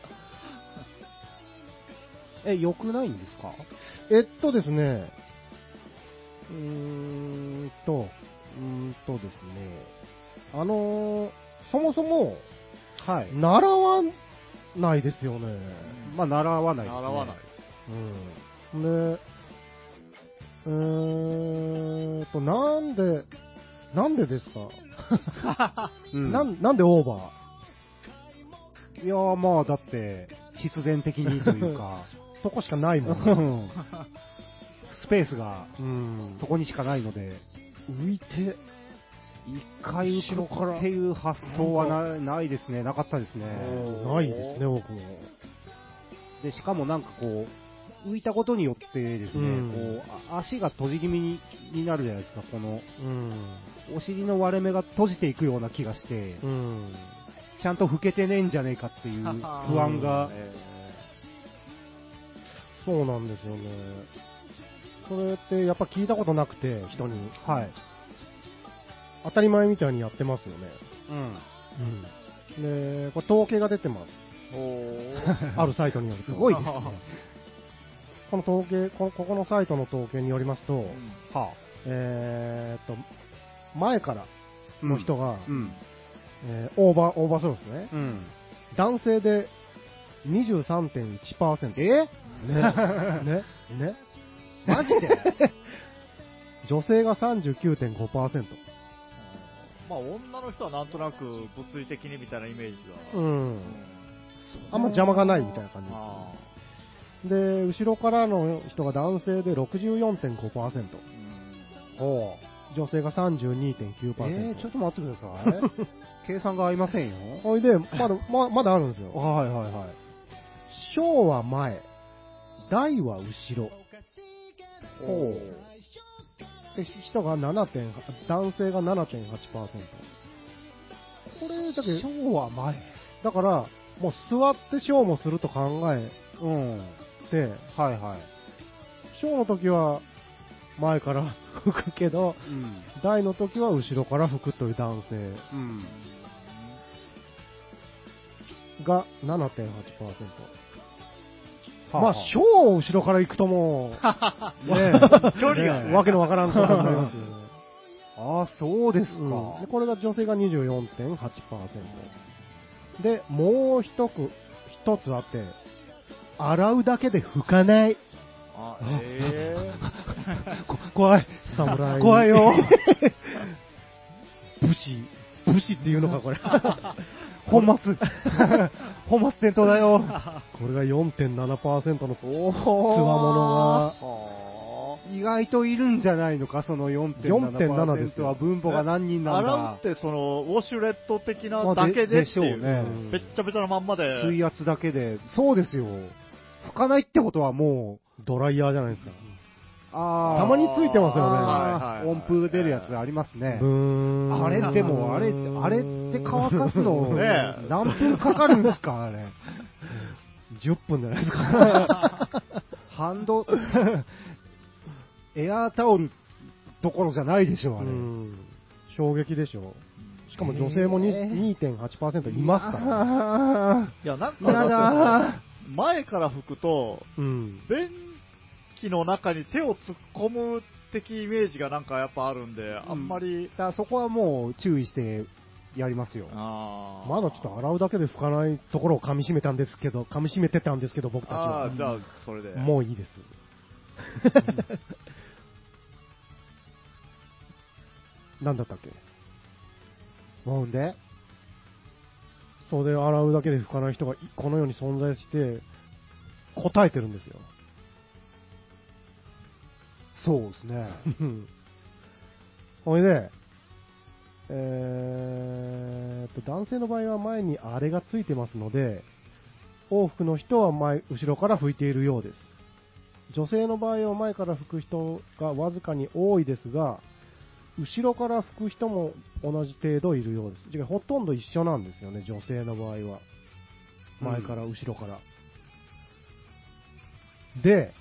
Speaker 3: (laughs)
Speaker 2: え、良くないんですか？
Speaker 3: えっとですね、うーんと、うーんとですね、あのーそもそも、
Speaker 2: はい。
Speaker 3: 習わないですよね。
Speaker 2: まあ、習わないです、ね。
Speaker 1: 習わない。
Speaker 3: うん。で、えーと、なんで、なんでですか、
Speaker 2: うん。(laughs)
Speaker 3: なんなんでオーバ
Speaker 2: いやーまあ、だって、必然的にというか、(laughs)
Speaker 3: そこしかないも。
Speaker 2: うんんスペースが
Speaker 3: うん。
Speaker 2: そこにしかないので、
Speaker 3: 浮いて、
Speaker 2: 一回後ろからっていう発想はなないですね、なかったですね。
Speaker 3: ないですね、僕も。
Speaker 2: で、しかもなんかこう、浮いたことによってですね、
Speaker 3: うん
Speaker 2: こう、あ足が閉じ気味にになるじゃないですか、この、
Speaker 3: うん。
Speaker 2: お尻の割れ目が閉じていくような気がして、
Speaker 3: うん。
Speaker 2: ちゃんと老けてねえんじゃねえかっていう不安が、
Speaker 3: そうなんですよね。それってやっぱ聞いたことなくて、人に。
Speaker 2: はい。
Speaker 3: 当たり前みたいにやってますよね。
Speaker 2: うん。
Speaker 3: で、これ統計が出てます。
Speaker 1: おー (laughs)
Speaker 3: あるサイトによると。
Speaker 2: すごいですね。(laughs)
Speaker 3: この統計こ、ここのサイトの統計によりますと、
Speaker 1: うん
Speaker 2: は
Speaker 3: えーっと、前からの人が、
Speaker 2: うん。
Speaker 3: えーオーバー、オーバーするんですね。
Speaker 2: うん。
Speaker 3: 男性で23.1%。
Speaker 2: え
Speaker 3: ね。ね。ね。
Speaker 2: マジで？(laughs)
Speaker 3: 女性が39.5%。
Speaker 1: まあ、女の人はなんとなく物理的にみたいなイメージが。
Speaker 3: うん。あんま邪魔がないみたいな感じ
Speaker 1: あ
Speaker 3: です。で、後ろからの人が男性で64.5%。
Speaker 1: ーうん
Speaker 2: ほう。
Speaker 3: 女性が32.9%。
Speaker 2: えー、ちょっと待ってください。(laughs) 計算が合いませんよ。
Speaker 3: ほいで、まだ、ままだあるんですよ。
Speaker 2: はいはいはい。
Speaker 3: 小は前、大は後ろ。
Speaker 2: ほ
Speaker 3: で、人が7.8、男性が7.8%。これだけ、
Speaker 2: 小は前。
Speaker 3: だから、もう座って小もすると考え
Speaker 2: うん。
Speaker 3: て、
Speaker 2: はいはい。
Speaker 3: 小の時は前から (laughs) 吹くけど、
Speaker 2: うん。
Speaker 3: 大の時は後ろから吹くという男性
Speaker 2: うん。
Speaker 3: が7.8%。
Speaker 2: は
Speaker 3: まあ、小を後ろから行くともう、(laughs) ね
Speaker 1: 距離がね
Speaker 3: ねわけのわからんことになりますよね。(laughs)
Speaker 2: ああ、そうですか。
Speaker 3: うんでこれが女性が24.8%。で、もう一つ、一つあって、洗うだけで拭かない。
Speaker 1: あ、え (laughs)
Speaker 3: こ怖い。侍。
Speaker 2: 怖いよ。(laughs)
Speaker 3: 武士。武士っていうのか、これ。(laughs)
Speaker 2: 本末。本末転倒だよ。
Speaker 3: これが4.7%のつ
Speaker 2: お
Speaker 3: わものが、
Speaker 2: 意外といるんじゃないのか、その4.7%
Speaker 3: ですよ
Speaker 2: は分母が何人なん
Speaker 1: 洗う
Speaker 2: だ
Speaker 1: っ。て、その、ウォシュレット的な
Speaker 2: まあ
Speaker 1: だけで
Speaker 2: で
Speaker 1: っていう。
Speaker 2: でしょうね
Speaker 1: べっちゃべちゃなまんまで。
Speaker 2: 水圧だけで。そうですよ。拭かないってことはもう、
Speaker 3: ドライヤーじゃないですか。
Speaker 2: あー
Speaker 3: たまについてますよね
Speaker 1: はいはいはい
Speaker 2: 音符出るやつありますねあれでも、あれ、あれって乾かすの、(laughs)
Speaker 1: ねえ
Speaker 2: 何分かかるんですか、あれ。
Speaker 3: 10分じゃないですか。
Speaker 2: ハンド、エアータオルどころじゃないでしょ、あれ。
Speaker 3: うん衝撃でしょ。しかも女性もに
Speaker 2: えー
Speaker 3: 2.8%いますから、
Speaker 1: いや、なんか、
Speaker 2: だ
Speaker 1: 前から拭くと、
Speaker 3: うん。
Speaker 1: 便器の中に手を突っ込む的イメージがなんかやっぱあるんで、あんまり、
Speaker 2: ーだからそこはもう注意してやりますよ。
Speaker 3: まだちょっと洗うだけで拭かないところを噛み締めたんですけど、噛み締めてたんですけど、僕たち
Speaker 1: あ
Speaker 3: は
Speaker 1: ー。じゃあ、それで。
Speaker 3: もういいです。(laughs) なんだったっけ？
Speaker 2: もうんで？
Speaker 3: それで洗うだけで拭かない人がいこの世に存在して、答えてるんですよ。
Speaker 2: そうですね。(laughs)
Speaker 3: ほいで、えー男性の場合は前にあれがついてますので、往復の人は前、後ろから拭いているようです。女性の場合は前から拭く人がわずかに多いですが、後ろから拭く人も同じ程度いるようです。ほとんど一緒なんですよね、女性の場合は。前から後ろから。で、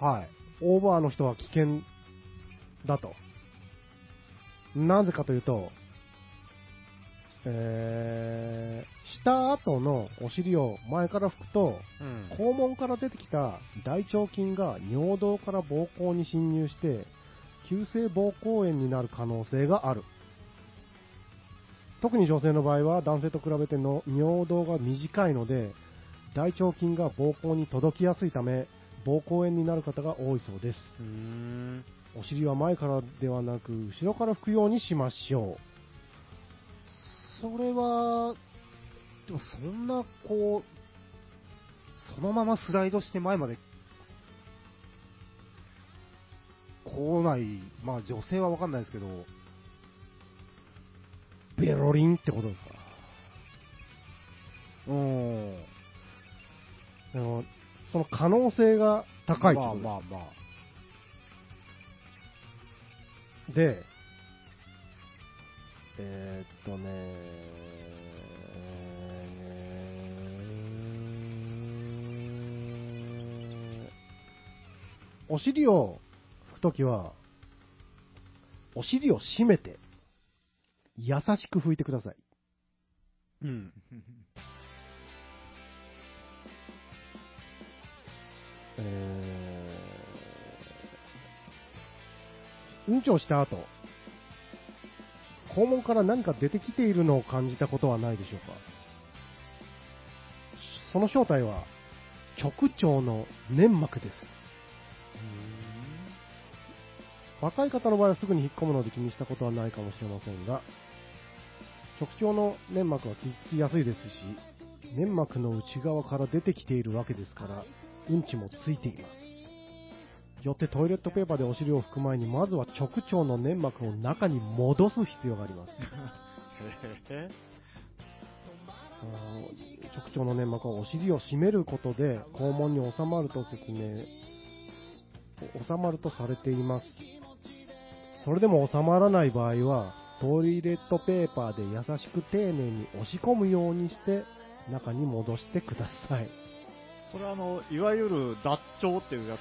Speaker 2: はい。
Speaker 3: オーバーの人は危険だと。なぜかというと、えー、した後のお尻を前から拭くと、
Speaker 2: うん
Speaker 3: 肛門から出てきた大腸菌が尿道から膀胱に侵入して、急性膀胱炎になる可能性がある。特に女性の場合は男性と比べての尿道が短いので、大腸菌が膀胱に届きやすいため、膀胱炎になる方が多いそうです。お尻は前からではなく、後ろから拭くようにしましょ
Speaker 2: それは、でもそんな、こう、そのままスライドして前まで来ない、まあ女性はわかんないですけど、
Speaker 3: ベロリンってことですか？
Speaker 2: うん。
Speaker 3: でも、その可能性が高いって
Speaker 2: まあ
Speaker 3: ことです
Speaker 2: まあまあ。
Speaker 3: で、えーっとね、お尻を拭くときは、お尻を締めて、優しく拭いてください。
Speaker 2: うん。(laughs)
Speaker 3: えー、うんちをした後、肛門から何か出てきているのを感じたことはないでしょうかその正体は、直腸の粘膜です。若い方の場合はすぐに引っ込むので気にしたことはないかもしれませんが、直腸の粘膜は聞きやすいですし、粘膜の内側から出てきているわけですから、うんちもついています。よってトイレットペーパーでお尻を拭く前に、まずは直腸の粘膜を中に戻す必要があります。直腸の粘膜はお尻を締めることで肛門に収まると説明、収まるとされています。それでも収まらない場合は、トイレットペーパーで優しく丁寧に押し込むようにして、中に戻してください。
Speaker 1: これあの、いわゆる脱腸っていうやつ。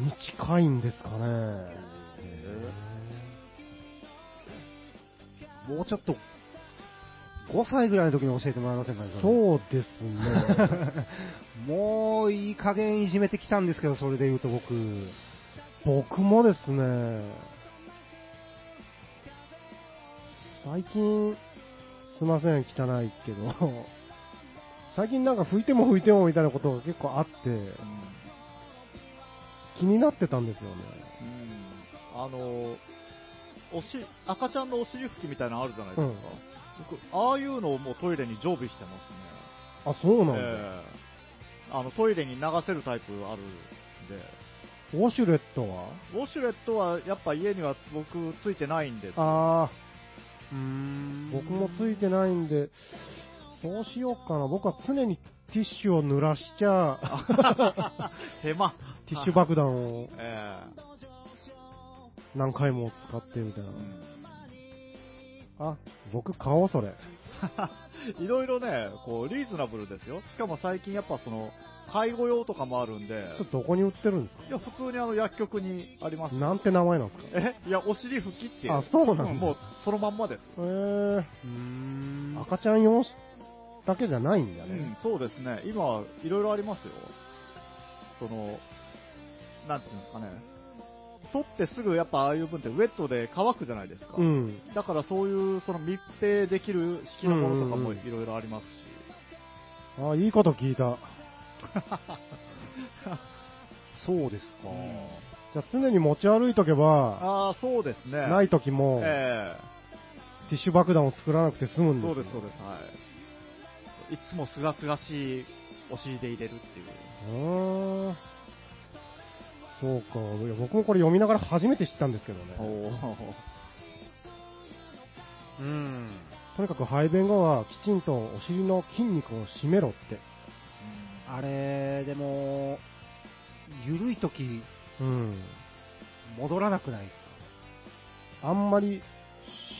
Speaker 3: に近いんですかね。
Speaker 2: もうちょっと、5歳ぐらいの時に教えてもらえませんかね、そ
Speaker 3: うですね。(laughs)
Speaker 2: もういい加減いじめてきたんですけど、それで言うと僕。
Speaker 3: 僕もですね、最近、すいません、汚いけど、(laughs) 最近なんか拭いても拭いてもみたいなことが結構あって、気になってたんですよね。
Speaker 1: うん。あの、おし、赤ちゃんのお尻拭きみたいなのあるじゃないですか。僕、ああいうのをもうトイレに常備してますね。
Speaker 3: あ、そうなんだ。
Speaker 1: ええあの、トイレに流せるタイプあるんで。
Speaker 3: ウォシュレットは？
Speaker 1: ウォシュレットはやっぱ家には僕ついてないんで。
Speaker 3: あ
Speaker 2: うーん
Speaker 3: ー、僕もついてないんで、そうしようかな。僕は常にティッシュを濡らしちゃ、(laughs)
Speaker 1: 手間。
Speaker 3: ティッシュ爆弾を (laughs)
Speaker 1: え
Speaker 3: 何回も使ってみたいなあ、僕買おう、それ。(laughs)
Speaker 1: いろいろね、こう、リーズナブルですよ。しかも最近やっぱその、介護用とかもあるんで、
Speaker 3: それどこに売ってるんですか？
Speaker 1: いや、普通にあの薬局にあります。
Speaker 3: なんて名前なんですか？
Speaker 1: え？いや、お尻拭きっていう。
Speaker 3: あそうなんだ
Speaker 1: もう、そのまんまです。
Speaker 3: えー、
Speaker 2: うーん
Speaker 3: 赤ちゃん用だけじゃないんだね。
Speaker 1: うん、そうですね。今、いろいろありますよ。その、なんていうんですかね。取ってすぐやっぱああいう分ってウェットで乾くじゃないですか。
Speaker 3: うん。
Speaker 1: だからそういうその密閉できる式のものとかも
Speaker 3: うんうんうん
Speaker 1: いろいろありますし。
Speaker 3: あ、いいこと聞いた。(laughs)
Speaker 2: そうですか。
Speaker 3: じゃあ常に持ち歩いとけば、
Speaker 1: ああ、そうですね。
Speaker 3: ない時も、
Speaker 1: え
Speaker 3: ティッシュ爆弾を作らなくて済むんですよ
Speaker 1: えそうです、そうです。はい。いつもすがすがしいお尻で入れるっていう。
Speaker 3: うーん。そうか。いや僕もこれ読みながら初めて知ったんですけど
Speaker 1: お
Speaker 3: ね。
Speaker 1: ー
Speaker 2: うん。
Speaker 3: とにかく排便後はきちんとお尻の筋肉を締めろって。
Speaker 2: あれ、でも、ゆるい時
Speaker 3: うん。
Speaker 2: 戻らなくないです
Speaker 3: あんまり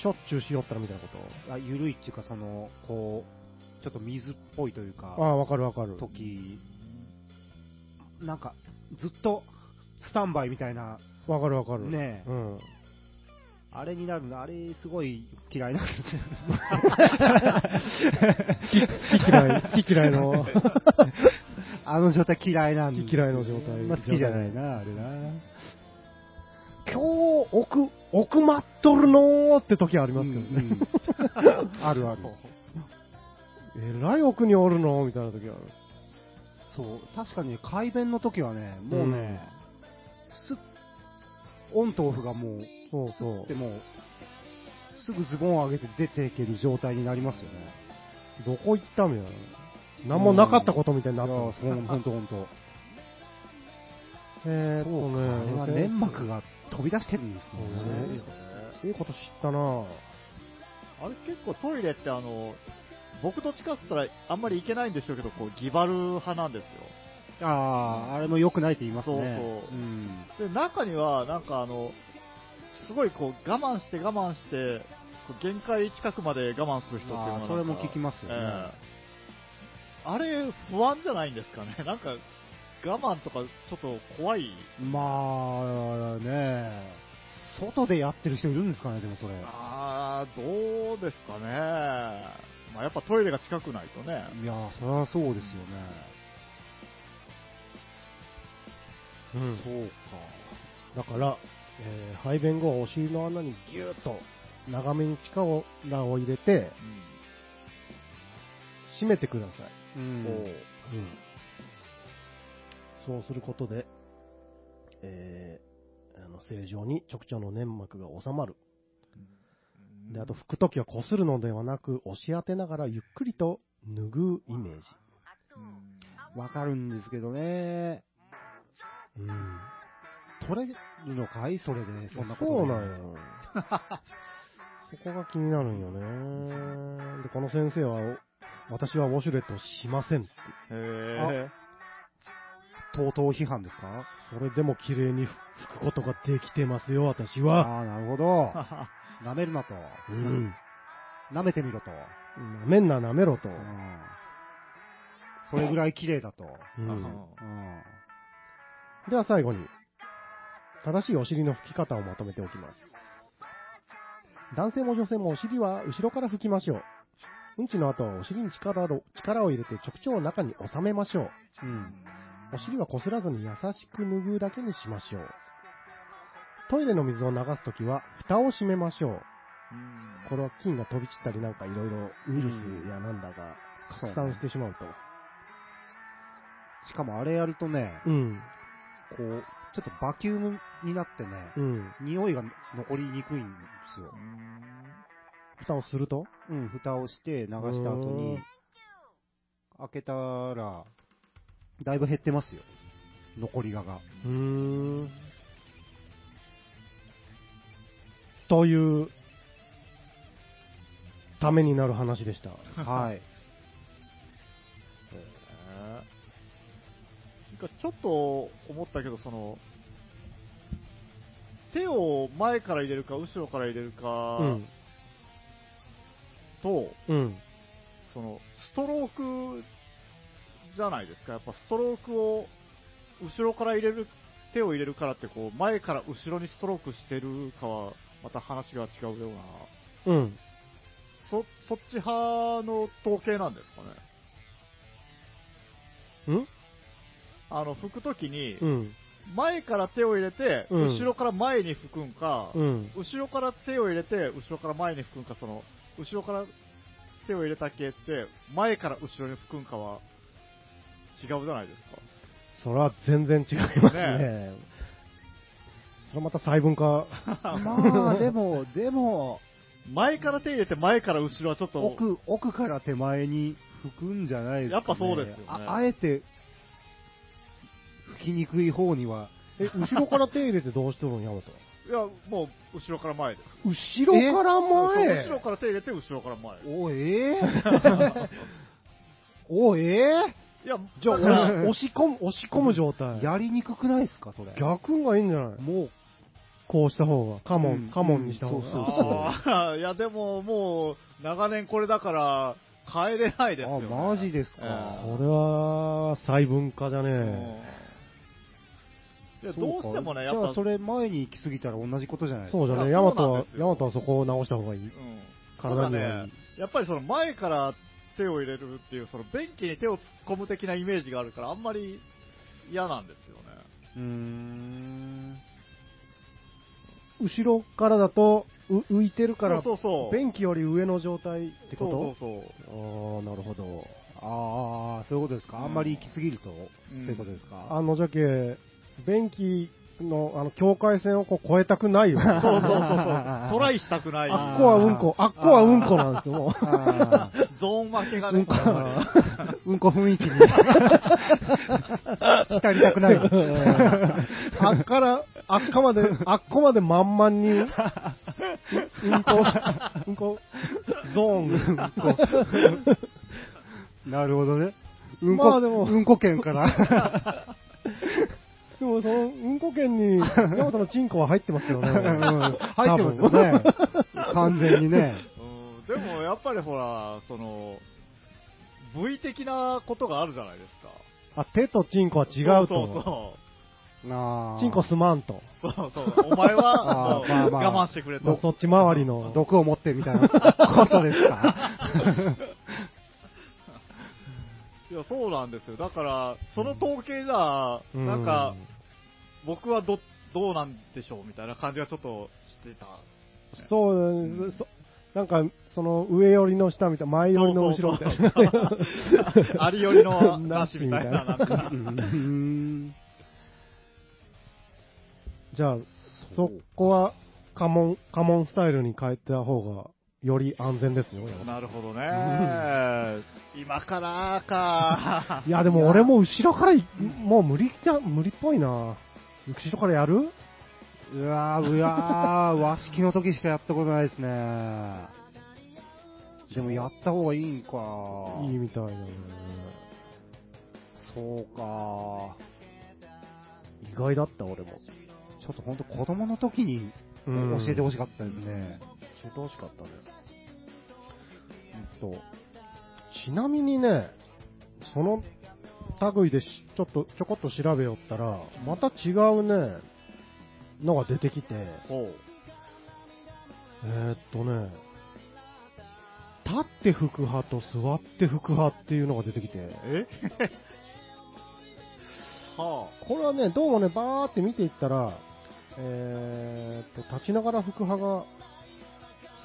Speaker 3: しょっちゅうしよったらみたいなこ
Speaker 2: かあゆるいっていうか、その、こう、ちょっと水っぽいというか
Speaker 3: と。あ、あ、わかるわかる。
Speaker 2: 時、なんか、ずっとスタンバイみたいな、
Speaker 3: わかるわかる。
Speaker 2: ねえ
Speaker 3: うん。
Speaker 2: あれになるの、あれすごい嫌いなんですよ。(laughs)
Speaker 3: 好き嫌い、好き嫌いの、(laughs)
Speaker 2: あの状態嫌いなんで
Speaker 3: 嫌いの状態
Speaker 2: あんま好きじゃないな、あれな。
Speaker 3: 今日奥、奥まっとるのーって時ありますけどね。
Speaker 2: うん (laughs) あるある。
Speaker 3: えらい奥におるのみたいな時ある。
Speaker 2: そう、確かにね、改便の時はね、もうね、すっ、オンとオフがもう、
Speaker 3: そうそう
Speaker 2: で。も、すぐズボンを上げて出ていける状態になりますよね。
Speaker 3: どこ行ったみたいな。何もなかったことみたいになってます。
Speaker 2: ほんほんとほんと。
Speaker 3: えーっと
Speaker 2: そうか、あれは
Speaker 3: ね、
Speaker 2: 粘膜が飛び出してるんです
Speaker 3: そう
Speaker 2: ね。
Speaker 3: ねいいこと知ったな
Speaker 1: あれ結構トイレってあの、僕と近くったらあんまり行けないんでしょうけど、こう、ギバル派なんですよ。
Speaker 2: ああ、あれも良くないって言いますね。
Speaker 1: そうそう
Speaker 2: うん。
Speaker 1: で、中には、なんかあの、すごいこう、我慢して我慢して、限界近くまで我慢する人っていうのがなんか
Speaker 2: あーそれも聞きますよね
Speaker 1: ええあれ、不安じゃないんですかね？(laughs) なんか、我慢とかちょっと怖い。
Speaker 2: まあね、外でやってる人いるんですかね、でもそれ。
Speaker 1: あー、どうですかね。まあ、やっぱトイレが近くないとね。
Speaker 2: いや、そりゃそうですよね。
Speaker 3: うん。
Speaker 2: そう
Speaker 3: だから、えー排便後はお尻の穴にギューッと長めに力をを入れて、締めてください。
Speaker 2: か。うん。
Speaker 1: こう
Speaker 3: うん。そうすることで、えーあの正常に直腸の粘膜が収まる。で、あと拭くときは擦るのではなく、押し当てながらゆっくりと拭うイメージ。
Speaker 2: わかるんですけどね。
Speaker 3: うん。
Speaker 2: 取れるのかい？それで、そんなことで
Speaker 3: そうなんよ。(laughs) そこが気になるんよね。で、この先生は、私はウォシュレットをしませんって。
Speaker 1: へ
Speaker 2: とうとう批判ですか？
Speaker 3: それでも綺麗に拭くことができてますよ、私は。
Speaker 2: ああ、なるほど。
Speaker 1: ぇ (laughs)
Speaker 2: 舐めるなと。
Speaker 3: うん。
Speaker 2: 舐めてみろと。
Speaker 3: 舐めんな舐めろと。
Speaker 2: うんそれぐらい綺麗だと。
Speaker 3: うん
Speaker 2: うん
Speaker 3: では最後に、正しいお尻の拭き方をまとめておきます。男性も女性もお尻は後ろから拭きましょう。うん。ちの後はお尻に力を力を入れて直腸を中に収めましょう。
Speaker 2: うん。
Speaker 3: お尻は擦らずに優しく拭うだけにしましょう。トイレの水を流すときは、蓋を閉めましょう。これは菌が飛び散ったりなん。かいろいろウイルスやなん。だが拡散してしまうと。
Speaker 2: しかもあれやるとね、
Speaker 3: うん。
Speaker 2: こう、ちょっとバキュームになってね、
Speaker 3: うん。
Speaker 2: 匂いが残りにくいん。ですよ。
Speaker 3: 蓋をすると？
Speaker 2: うん、蓋をして流した後
Speaker 3: う
Speaker 2: に
Speaker 3: ん、
Speaker 2: 開けたら、だいぶ減ってますよ。残りがが。
Speaker 3: うーん。という、ためになる話でした。
Speaker 2: はい。
Speaker 1: なんかちょっと思ったけど、その、手を前から入れるか、後ろから入れるか
Speaker 3: うん。
Speaker 1: と、
Speaker 3: うん。
Speaker 1: その、ストロークじゃないですか。やっぱストロークを後ろから入れる、手を入れるからって、こう、前から後ろにストロークしてるかは、また話が違うような。
Speaker 3: うん。
Speaker 1: そ、そっち派の統計なんですかね。
Speaker 3: うん？
Speaker 1: あの、拭くときに、
Speaker 3: うん。
Speaker 1: 前から手を入れて、
Speaker 3: うん
Speaker 1: 後ろから前に拭くんか、
Speaker 3: うん。
Speaker 1: 後ろから手を入れて、後ろから前に拭くんか、その、後ろから手を入れた系って、前から後ろに拭くんかは、違うじゃないですか。
Speaker 3: それは全然違いますね。
Speaker 1: ね
Speaker 3: それまた細分化。(laughs)
Speaker 2: まあ、でも、でも、
Speaker 1: 前から手入れて、前から後ろはちょっと、
Speaker 2: 奥、奥から手前に吹くんじゃないですか、ね。
Speaker 1: やっぱそうですよね
Speaker 2: ああえて、吹きにくい方には、
Speaker 3: え、後ろから手入れてどうしとるん、ヤマト。
Speaker 1: いや、もう、後ろから前です。
Speaker 3: 後ろから前？
Speaker 1: 後ろから手入れて、後ろから前。
Speaker 2: おえ (laughs)
Speaker 3: お、ええ
Speaker 1: いや、
Speaker 3: じゃあ、押し込む、押し込む状態。
Speaker 2: やりにくくないですか、それ。
Speaker 3: 逆がいいんじゃない？
Speaker 2: もう、
Speaker 3: こうした方が。カモン、
Speaker 2: うん
Speaker 3: カモンにした方が。
Speaker 2: うんそう
Speaker 1: あーいや、でも、もう、長年これだから、変えれないですよ、ね。
Speaker 2: あ、マジですか。
Speaker 1: え
Speaker 3: これは、細分化じゃ
Speaker 1: え
Speaker 3: ね
Speaker 1: いや、どうしてもね、やっぱ、
Speaker 2: じゃあそれ前に行き過ぎたら同じことじゃないですか。
Speaker 3: そうじゃね。ヤマトはヤマトはそこを直した方がいい。
Speaker 1: うん。
Speaker 3: 体に
Speaker 1: ただねやっぱりその前から手を入れるっていう、その便器に手を突っ込む的なイメージがあるから、あんまり嫌なんですよね。
Speaker 2: うーん。
Speaker 3: 後ろからだと、う浮いてるから、
Speaker 1: そうそうそう。
Speaker 3: 便器より上の状態ってこと？
Speaker 1: そうそうそう。
Speaker 3: ああ、なるほど。
Speaker 2: ああ、そういうことですか？あんまり行き過ぎると、
Speaker 1: うん
Speaker 2: ということですか？
Speaker 3: あの、じゃけ、便器の、あの、境界線をこう越えたくないよ。(laughs)
Speaker 1: そうそうそうそう。(laughs) トライしたくない。
Speaker 3: あっこはうんこ、あっこはうんこなんですよ、(laughs)
Speaker 1: ゾーン負けがね。
Speaker 3: うんこ
Speaker 1: やっぱり
Speaker 2: うんこ雰囲気に浸りたくない。
Speaker 3: あっから、あっかまで、あっこまで満々に、うんこ、うんこ、ゾーン、うんこ。
Speaker 2: なるほどね。うんこ、
Speaker 3: まあでも
Speaker 2: うんこ圏から。
Speaker 3: でもその、うんこ圏に、(laughs) ヤマトのチンコは入ってますけどね。(laughs)
Speaker 2: うん入ってますよね。完全にね。
Speaker 1: うん、でもやっぱりほら、その、部位的なことがあるじゃないですか。
Speaker 3: あ、手とチンコは違うと。
Speaker 1: そうそ
Speaker 2: あー
Speaker 3: チンコすまんと。
Speaker 1: うそう。そうそう。お前は、(laughs) そう
Speaker 2: あーまあまあ
Speaker 1: 我慢してくれと。
Speaker 3: そっち回りの。
Speaker 2: 毒を持ってみたいなことですか？
Speaker 1: いや、そうなんですよ。だから、その統計じゃ、なんか、僕はど、どうなんでしょうみたいな感じがちょっとしてた。
Speaker 3: そう、そなんか、その上寄りの下みたいな、前寄りの後ろみたいな。
Speaker 1: ありよりのなしみたいな、なんか。
Speaker 2: うん
Speaker 3: じゃあ、そこは、カモン、カモンスタイルに変えた方が、より安全ですよ。
Speaker 1: なるほどね。今からか。(laughs)
Speaker 3: いや、でも俺も後ろからい、もう無理だ、無理っぽいな。後ろからやる？
Speaker 2: うわー、うわー、(laughs) 和式の時しかやったことないですね。でもやった方がいいんか。
Speaker 3: いいみたいだね。
Speaker 2: そうか。
Speaker 3: 意外だった、俺も。
Speaker 2: ちょっと本当子供の時に
Speaker 3: うん
Speaker 2: 教えてほしかったですね。
Speaker 3: 教えてほしかったです。う。んと、ちなみにね、その類でしちょっと、ちょこっと調べよったら、また違うね、のが出てきて。えーっとね、立って吹く派と座って吹く派っていうのが出てきて、
Speaker 1: え？(laughs) は
Speaker 3: これはね、どうもね、バーって見ていったら、えーっと、立ちながら吹く派が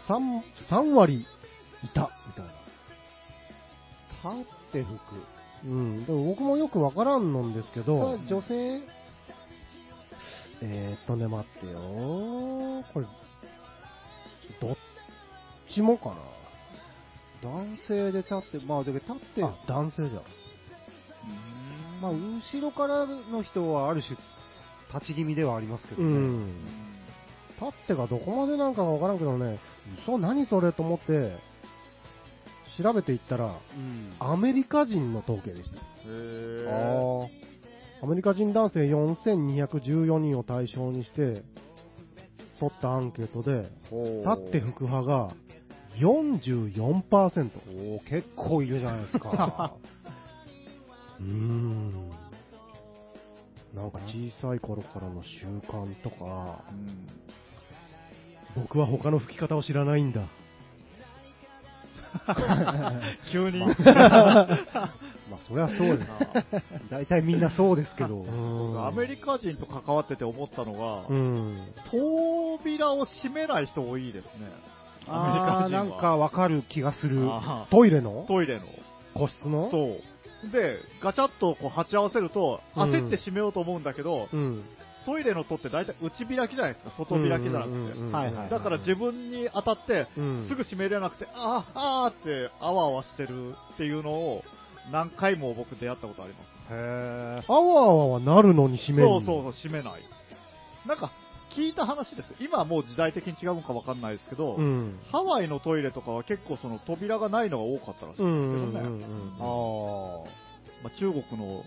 Speaker 3: 3、3割いた、みたいな。
Speaker 2: 立って吹く。
Speaker 3: うん、でも僕もよくわからんのんですけど、
Speaker 2: 女性？
Speaker 3: えーっとね、待ってよこれ、どっちもかな
Speaker 2: 男性で立って、まあ、でも立って、
Speaker 3: あ、男性じゃん。
Speaker 1: あ。
Speaker 2: まあ、後ろからの人はある種、立ち気味ではありますけどね。
Speaker 3: うん。立ってがどこまでなんかがわからんけどね、そう、何それと思って、調べていったら、
Speaker 2: うん
Speaker 3: アメリカ人の統計でした。
Speaker 1: へー
Speaker 2: あ
Speaker 3: アメリカ人男性4214人を対象にして、取ったアンケートで、
Speaker 2: ー
Speaker 3: 立って吹く派が44%。
Speaker 2: おー結構いるじゃないですか。(laughs)
Speaker 3: うーん。なんか小さい頃からの習慣とか、
Speaker 1: うん
Speaker 3: 僕は他の吹き方を知らないんだ。(laughs)
Speaker 1: 急に。(laughs)
Speaker 2: まあ、そりゃそうです。大体みんなそうですけど。
Speaker 3: うん
Speaker 1: アメリカ人と関わってて思ったのが、
Speaker 3: うん。
Speaker 1: 扉を閉めない人多いですね。アメリカ人は。
Speaker 2: なんかわかる気がする。
Speaker 3: トイレの？
Speaker 1: トイレの。
Speaker 3: 個室の？
Speaker 1: そう。で、ガチャッとこう鉢合わせると、
Speaker 3: うん
Speaker 1: 焦って閉めようと思うんだけど、
Speaker 3: うん。
Speaker 1: トイレの戸って大体内開きじゃないですか、外開きじゃなくて。だから自分に当たって、
Speaker 3: うん
Speaker 1: すぐ閉めれなくて、あーあーって、あわあわしてるっていうのを、何回も僕出会ったことあります。
Speaker 2: へ
Speaker 3: あわあわはなるのに閉める
Speaker 1: そうそうそう、閉めない。なんか、聞いた話ですよ。今はもう時代的に違うのかわかんないですけど、
Speaker 3: うん。
Speaker 1: ハワイのトイレとかは結構その扉がないのが多かったらしい
Speaker 3: うんん
Speaker 1: ですけどね。
Speaker 3: うんうんうん。
Speaker 2: あ
Speaker 1: まあ、中国の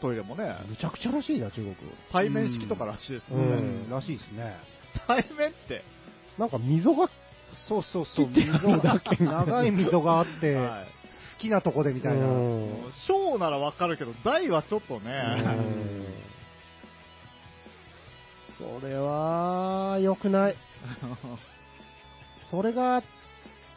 Speaker 1: トイレもね、
Speaker 3: むちゃくちゃらしいな、中国。
Speaker 1: 対面式とからしいですね。
Speaker 3: うん
Speaker 2: らしいですね。
Speaker 1: 対面って、
Speaker 3: なんか溝が、
Speaker 2: そうそうそう。
Speaker 3: 切ってあるだけ
Speaker 2: 長い溝があって、好
Speaker 1: はい
Speaker 2: きなとこでみたいな。
Speaker 3: うん
Speaker 1: 小ならわかるけど、大はちょっとね、
Speaker 3: それは、良くない。(laughs) それが、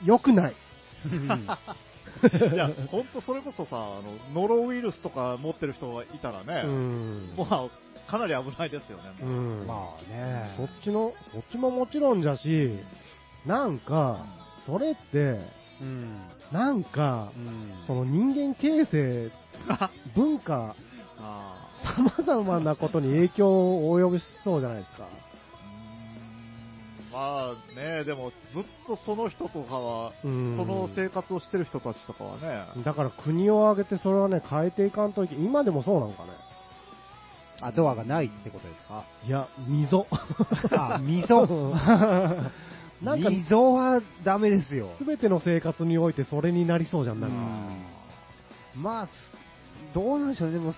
Speaker 3: 良くない。(laughs) (laughs)
Speaker 1: いや、ほんとそれこそさ、あの、ノロウイルスとか持ってる人がいたら
Speaker 3: う
Speaker 1: ね、
Speaker 3: ん。
Speaker 1: もうかなり危ないですよね。
Speaker 3: う
Speaker 1: ん
Speaker 2: まあね。
Speaker 3: そっちの、そっちももちろんじゃし、なんか、それって、
Speaker 2: うん。
Speaker 3: なんか
Speaker 2: う、ん
Speaker 3: その人間形成、(laughs) 文化、
Speaker 1: あ
Speaker 3: 様々なことに影響を及ぼしそうじゃないですか。
Speaker 1: まあね、でもずっとその人とかは、
Speaker 3: そ
Speaker 1: その生活をしてる人たちとかはね、
Speaker 3: だから国を挙げてそれはね、変えていかんといけ今でもそうなんかね。
Speaker 2: あ、ドアがないってことですか？
Speaker 3: いや、溝。
Speaker 2: あ、溝。(laughs)
Speaker 3: なんか
Speaker 2: 溝はダメですよ。
Speaker 3: すべての生活においてそれになりそうじゃん、なんか。
Speaker 2: うんまあ、すどうなんでしょうね、でも、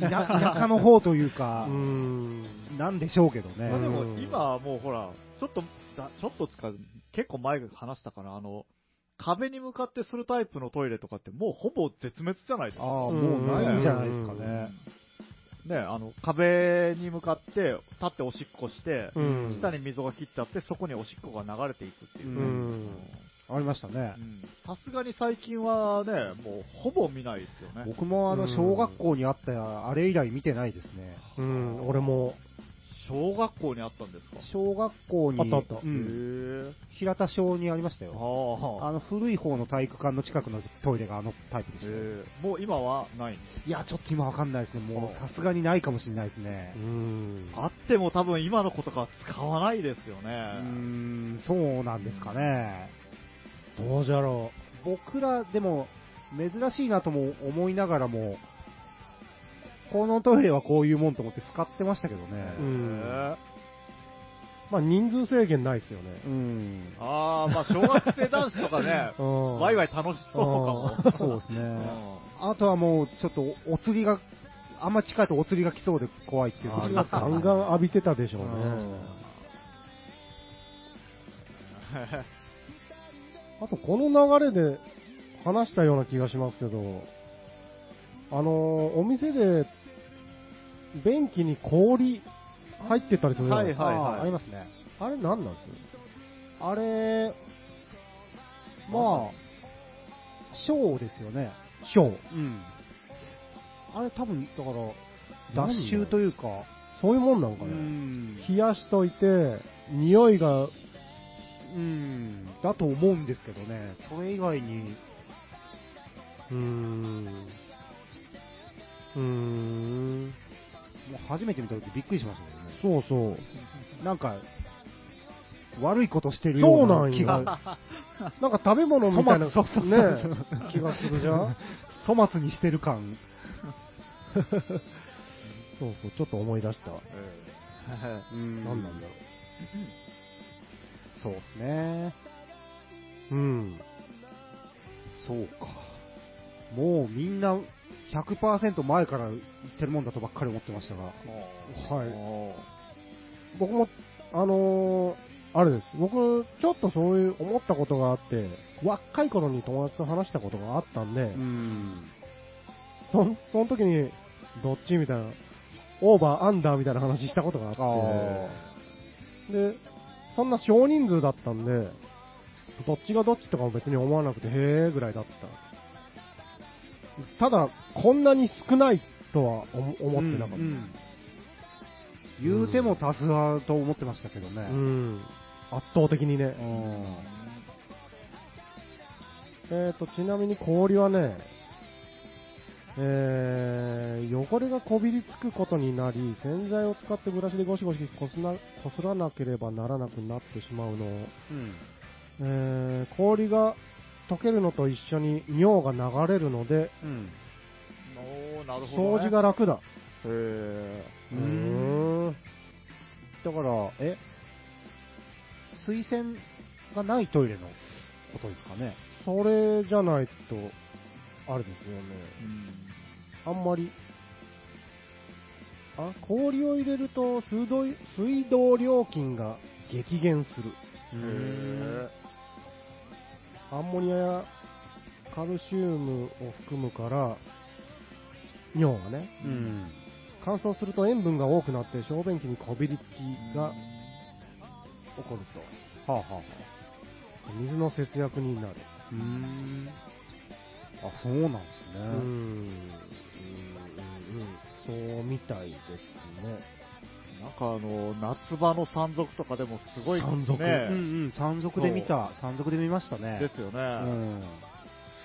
Speaker 2: 田 (laughs) 田舎の方というか
Speaker 3: うー、ん。
Speaker 2: なんでしょうけどね。
Speaker 1: まあでも
Speaker 3: うん
Speaker 1: 今はもうほら、ちょっと、だちょっとつか、結構前話したかな、あの、壁に向かってするタイプのトイレとかってもうほぼ絶滅じゃないですか。
Speaker 2: ああ、もうないんじゃないですかね。
Speaker 1: ね、あの、壁に向かって、立っておしっこして、
Speaker 3: うん
Speaker 1: 下に溝が切ってあって、そこにおしっこが流れていくっていうう。
Speaker 3: ん。
Speaker 2: ありましたね
Speaker 1: う。んさすがに最近はね、もうほぼ見ないですよね。
Speaker 2: 僕もあの、
Speaker 3: うん
Speaker 2: 小学校にあったあれ以来見てないですね。
Speaker 3: うん、俺も。
Speaker 1: 小学校にあったんですか？
Speaker 2: 小学校に、
Speaker 3: あったあった
Speaker 2: う
Speaker 1: へ
Speaker 2: ん、
Speaker 1: ー
Speaker 2: 平田小にありましたよ。
Speaker 1: あ
Speaker 2: あの古い方の体育館の近くのトイレがあのタイプでした
Speaker 1: もう今はないんです
Speaker 2: いや、ちょっと今わかんないですね。もうさすがにないかもしれないですね
Speaker 3: う。ん。
Speaker 1: あっても多分今の子とかは使わないですよ
Speaker 2: うー
Speaker 1: ね。
Speaker 2: ん、そうなんですかね。
Speaker 3: どうじゃろ
Speaker 2: 僕ら、でも、珍しいなとも思いながらも、このトイレはこういうもんと思って使ってましたけどね。
Speaker 3: うん。まあ人数制限ないですよね。
Speaker 2: うん。
Speaker 1: ああ、まあ小学生男子とかね、(laughs)
Speaker 3: うん。
Speaker 1: ワイワイ楽しそうかも。
Speaker 2: そうですね。
Speaker 1: う (laughs) ん
Speaker 2: あとはもう、ちょっとお釣りが、あんま近いとお釣りが来そうで怖いっていう
Speaker 3: あれはガンガン浴びてたでしょうね。あと、この流れで話したような気がしますけど、あのーお店で、便器に氷入ってたりするじゃないですか。
Speaker 1: はいはい
Speaker 2: あありますね。
Speaker 3: あれ何なんです
Speaker 2: あれ、まあ、ショーですよね。
Speaker 3: ショー。
Speaker 2: うん。あれ多分、だから、脱臭というか、
Speaker 3: そういうもんなんか
Speaker 2: う
Speaker 3: ね。
Speaker 2: ん
Speaker 3: 冷やしといて、匂いが、
Speaker 2: うん、だと思うんですけどね、それ以外に、
Speaker 3: うーん。うーん。
Speaker 2: もう初めて見た時びっくりしましたけどね。
Speaker 3: そうそう。
Speaker 2: なんか、悪いことしてるような気が、(laughs)
Speaker 3: なんか食べ物みたいな、
Speaker 2: そうそう
Speaker 3: ね、(laughs) 気がするじゃん。
Speaker 2: 粗末にしてる感。(laughs)
Speaker 3: そうそう、ちょっと思い出した。
Speaker 2: うん。
Speaker 3: 何なんだろ
Speaker 2: そうですね。
Speaker 3: う。うん。
Speaker 2: そうか。もうみんな100%前から言ってるもんだとばっかり思ってましたが。
Speaker 3: はい。僕も、あのーあれです。僕、ちょっとそういう思ったことがあって、若い頃に友達と話したことがあったんで、
Speaker 2: ん。
Speaker 3: そんその時に、どっちみたいな、オーバー、アンダーみたいな話したことがあって、で、そんな少人数だったんで、どっちがどっちとかも別に思わなくて、へーぐらいだった。ただ、こんなに少ないとは思思ってなかった。
Speaker 2: うん言うても多数派と思ってましたけどね。
Speaker 3: うん。圧倒的にね。
Speaker 2: うん
Speaker 3: えーと、ちなみに氷はね、えー、汚れがこびりつくことになり、洗剤を使ってブラシでゴシゴシこすなこすらなければならなくなってしまうのを、
Speaker 2: うん
Speaker 3: えー、氷が溶けるのと一緒に尿が流れるので、
Speaker 2: うん
Speaker 1: なるほど、ね。
Speaker 3: 掃除が楽だ。
Speaker 1: へー
Speaker 3: う
Speaker 2: う
Speaker 3: ーん。
Speaker 2: だから、え水洗がないトイレのことですかね。
Speaker 3: それじゃないと、あれですよね。
Speaker 1: うん
Speaker 3: あんまり、あ、氷を入れると水道水道料金が激減する。
Speaker 1: へ
Speaker 3: アンモニアやカルシウムを含むから、尿がね、
Speaker 2: うん。
Speaker 3: 乾燥すると塩分が多くなって小便器にこびりつき
Speaker 1: ー
Speaker 3: が起こる
Speaker 2: はあ、はあは
Speaker 3: と。水の節約になる。
Speaker 2: あ、そうなんです
Speaker 3: うーん。
Speaker 2: ね。
Speaker 3: うんうんそうみたいですね。
Speaker 1: なんかあの、夏場の山賊とかでもすごい、
Speaker 3: 山賊
Speaker 1: ね
Speaker 2: うんうん、山賊で見た。山賊で見ましたね。
Speaker 1: ですよね。
Speaker 2: うん。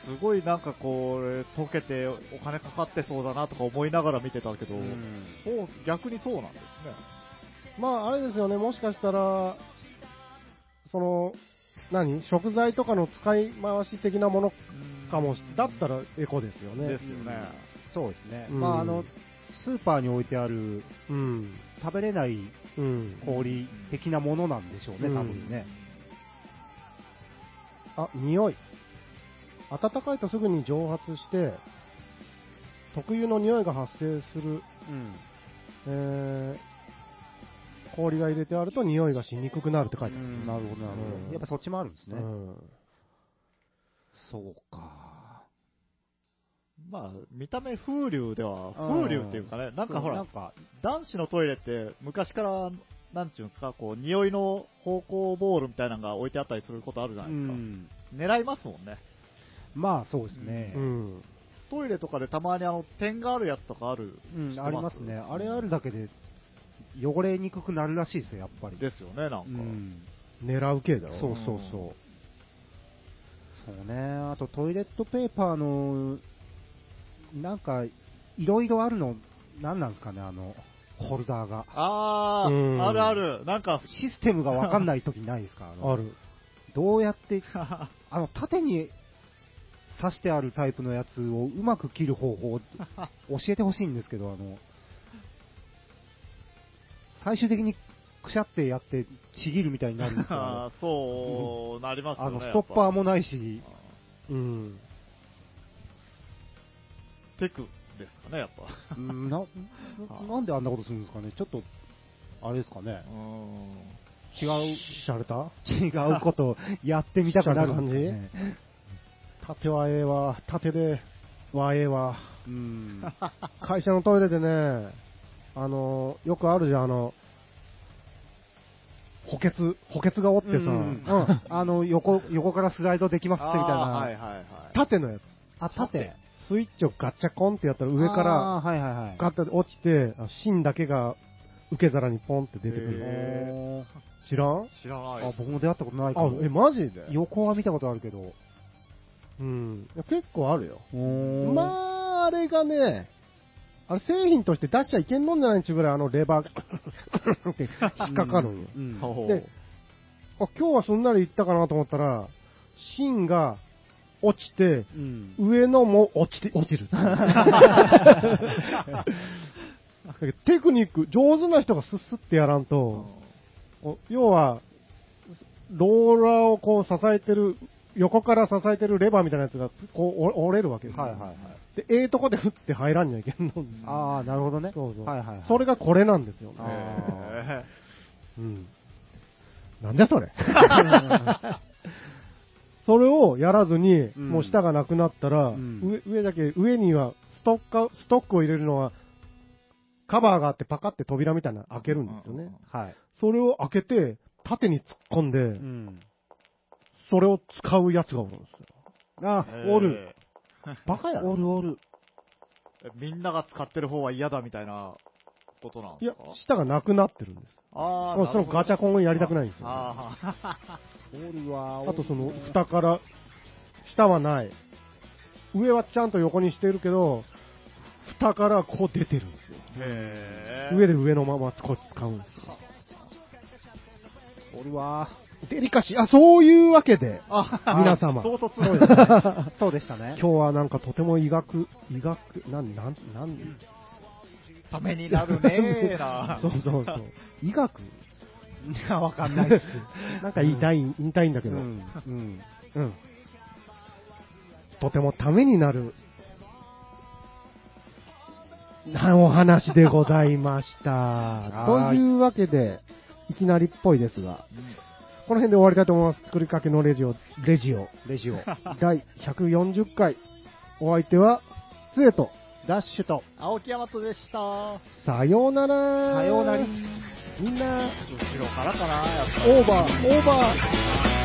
Speaker 1: すごいなんかこう、溶けてお金かかってそうだなとか思いながら見てたけど、
Speaker 2: うん
Speaker 1: そう逆にそうなんですね。
Speaker 3: まあ、あれですよね、もしかしたら、その、何？食材とかの使い回し的なものかもし、だったらエコですよね。
Speaker 1: ですよね。
Speaker 2: そうですね。
Speaker 3: うん
Speaker 2: まあ、あの、スーパーに置いてある
Speaker 3: うん。
Speaker 2: 食べれない
Speaker 3: うん。
Speaker 2: 氷的なものなんでしょうね、
Speaker 3: うん
Speaker 2: 多分ね。
Speaker 3: あ、匂い。暖かいとすぐに蒸発して、特有の匂いが発生する、
Speaker 2: うん。
Speaker 3: えー、氷が入れてあると匂いがしにくくなるって書いてある。
Speaker 2: なるほど、なるほ
Speaker 3: うん
Speaker 2: ど。やっぱそっちもあるんですね。
Speaker 3: うん
Speaker 2: そうか。
Speaker 1: まあ、見た目風流では、
Speaker 2: うん
Speaker 1: 風流っていうかね、なんかほら
Speaker 2: なん、か、
Speaker 1: 男子のトイレって昔から、なんちゅうんですか、こう、匂いの芳香ボールみたいなのが置いてあったりすることあるじゃ
Speaker 2: う
Speaker 1: ないですか。
Speaker 2: ん。
Speaker 1: 狙いますもんね。
Speaker 2: まあ、そうですね。
Speaker 3: うん。
Speaker 1: トイレとかでたまにあの、点があるやつとかある。
Speaker 2: うん、
Speaker 1: 知って
Speaker 2: ありますね。あれあるだけで、汚れにくくなるらしいですよ、やっぱり。
Speaker 1: ですよね、なんか。
Speaker 2: うん。
Speaker 3: 狙う系だろ。
Speaker 2: そうそうそう。そうね。あと、トイレットペーパーの、なんか、いろいろあるの、なんなんですかね、あの、ホルダーが。
Speaker 1: あ
Speaker 3: うん
Speaker 1: ー、あるある。なんか、
Speaker 2: システムがわかんない時ないですか？あの
Speaker 3: ある。
Speaker 2: どうやって、(laughs) あの、縦に刺してあるタイプのやつをうまく切る方法を教えてほしいんですけど、あの、最終的にくしゃってやってちぎるみたいになるんですよ。(laughs) あ
Speaker 1: そうなりますよね。
Speaker 2: のストッパーもないし、
Speaker 1: ぱ
Speaker 3: うん。
Speaker 1: テクですかね、やっぱ。
Speaker 2: うんな、(laughs) なんであんなことするんですかねちょっと、あれですかね
Speaker 1: うん。
Speaker 2: 違う、
Speaker 3: しゃれた？
Speaker 2: 違うことやってみたくなるんですかね。(laughs)
Speaker 3: 縦はええわ。縦ではええわ。
Speaker 2: うん。
Speaker 3: 会社のトイレでね、あの、よくあるじゃん、あの、補欠、補欠がおってさ、
Speaker 2: うん
Speaker 3: うん
Speaker 2: あの、横、横からスライドできますってみたいな。
Speaker 1: はいはいはい。
Speaker 3: 縦のやつ。
Speaker 2: あ、縦。
Speaker 3: スイッチをガチャコンってやったら上から
Speaker 2: はいはいはい。
Speaker 3: ガッて落ちて、あ芯だけが受け皿にポンって出てくる。知らん？
Speaker 1: 知らない
Speaker 2: ーあ、僕も出会ったことないか
Speaker 3: あ
Speaker 2: も。、
Speaker 3: え、マジで？
Speaker 2: 横は見たことあるけど。
Speaker 3: うん。結構あるよ。
Speaker 2: ま
Speaker 3: まあ、あれがね、あれ製品として出しちゃいけんのんじゃないんちゅうぐらいあのレバーがって引っかかるんよ。
Speaker 2: うん。
Speaker 1: ほう
Speaker 3: であ今日はすんなりいったかなと思ったら、芯が落ちて、
Speaker 2: うん。
Speaker 3: 上のも落ちて、落ちる。(laughs) テクニック、上手な人がスッスってやらんと、お要は、ローラーをこう支えてる、横から支えてるレバーみたいなやつがこうお折れるわけですよ
Speaker 2: はいはいはい。
Speaker 3: で、ええとこで振って入らんにはいけんの。
Speaker 2: ああ、なるほどね。
Speaker 3: そうそう。
Speaker 2: はいはいはい。
Speaker 3: それがこれなんですよね。(laughs) うん。なんじゃそれ。(laughs) それをやらずに、
Speaker 2: うん
Speaker 3: もう下がなくなったら、
Speaker 2: うん
Speaker 3: 上上だけ、上にはストック、ストックを入れるのは、カバーがあってパカって扉みたいなの開けるんですよね。
Speaker 2: はい。
Speaker 3: それを開けて、縦に突っ込んで、
Speaker 2: うん。
Speaker 3: それを使うやつがおるんですよ。
Speaker 2: あ
Speaker 1: ー
Speaker 3: おる。バカやろ
Speaker 2: おるおる。
Speaker 1: えみんなが使ってる方は嫌だみたいなことなん
Speaker 3: いや
Speaker 1: ですか、
Speaker 3: 下がなくなってるんです。
Speaker 1: ああ、
Speaker 3: もうそのガチャコンをやりたくないんですよ。
Speaker 1: ああ、
Speaker 2: おるわ。
Speaker 3: あとその、蓋から、下はない。上はちゃんと横にしてるけど、蓋からこう出てるんですよ。
Speaker 1: へえ。
Speaker 3: 上で上のままこう使うんですよ。
Speaker 2: おるわ。
Speaker 3: デリカシー、あ、そういうわけで、
Speaker 1: あ
Speaker 3: 皆様
Speaker 1: 唐突そうですね。(laughs)
Speaker 2: そうでしたね。
Speaker 3: 今日はなんかとても医学、医学、なん、なん、なん、
Speaker 1: ためになるねー (laughs) な。
Speaker 3: そうそうそう。医学？
Speaker 2: いや、わかんないです。(laughs)
Speaker 3: なんか言いたい、言いたいんだけど、
Speaker 2: う
Speaker 3: うん。
Speaker 2: ん。うん。
Speaker 3: とてもためになる、なお話でございました。というわけで、いきなりっぽいですが、この辺で終わりたいと思います。作りかけのレジオ、レジオ、
Speaker 2: レジオ。(laughs)
Speaker 3: 第140回。お相手は、つえと、
Speaker 2: ダッシュと。
Speaker 1: 青木山とでした。
Speaker 3: さようなら。
Speaker 2: さようなり。
Speaker 3: みんな、
Speaker 1: 後ろからかな、やっぱ。
Speaker 3: オーバー、オーバー。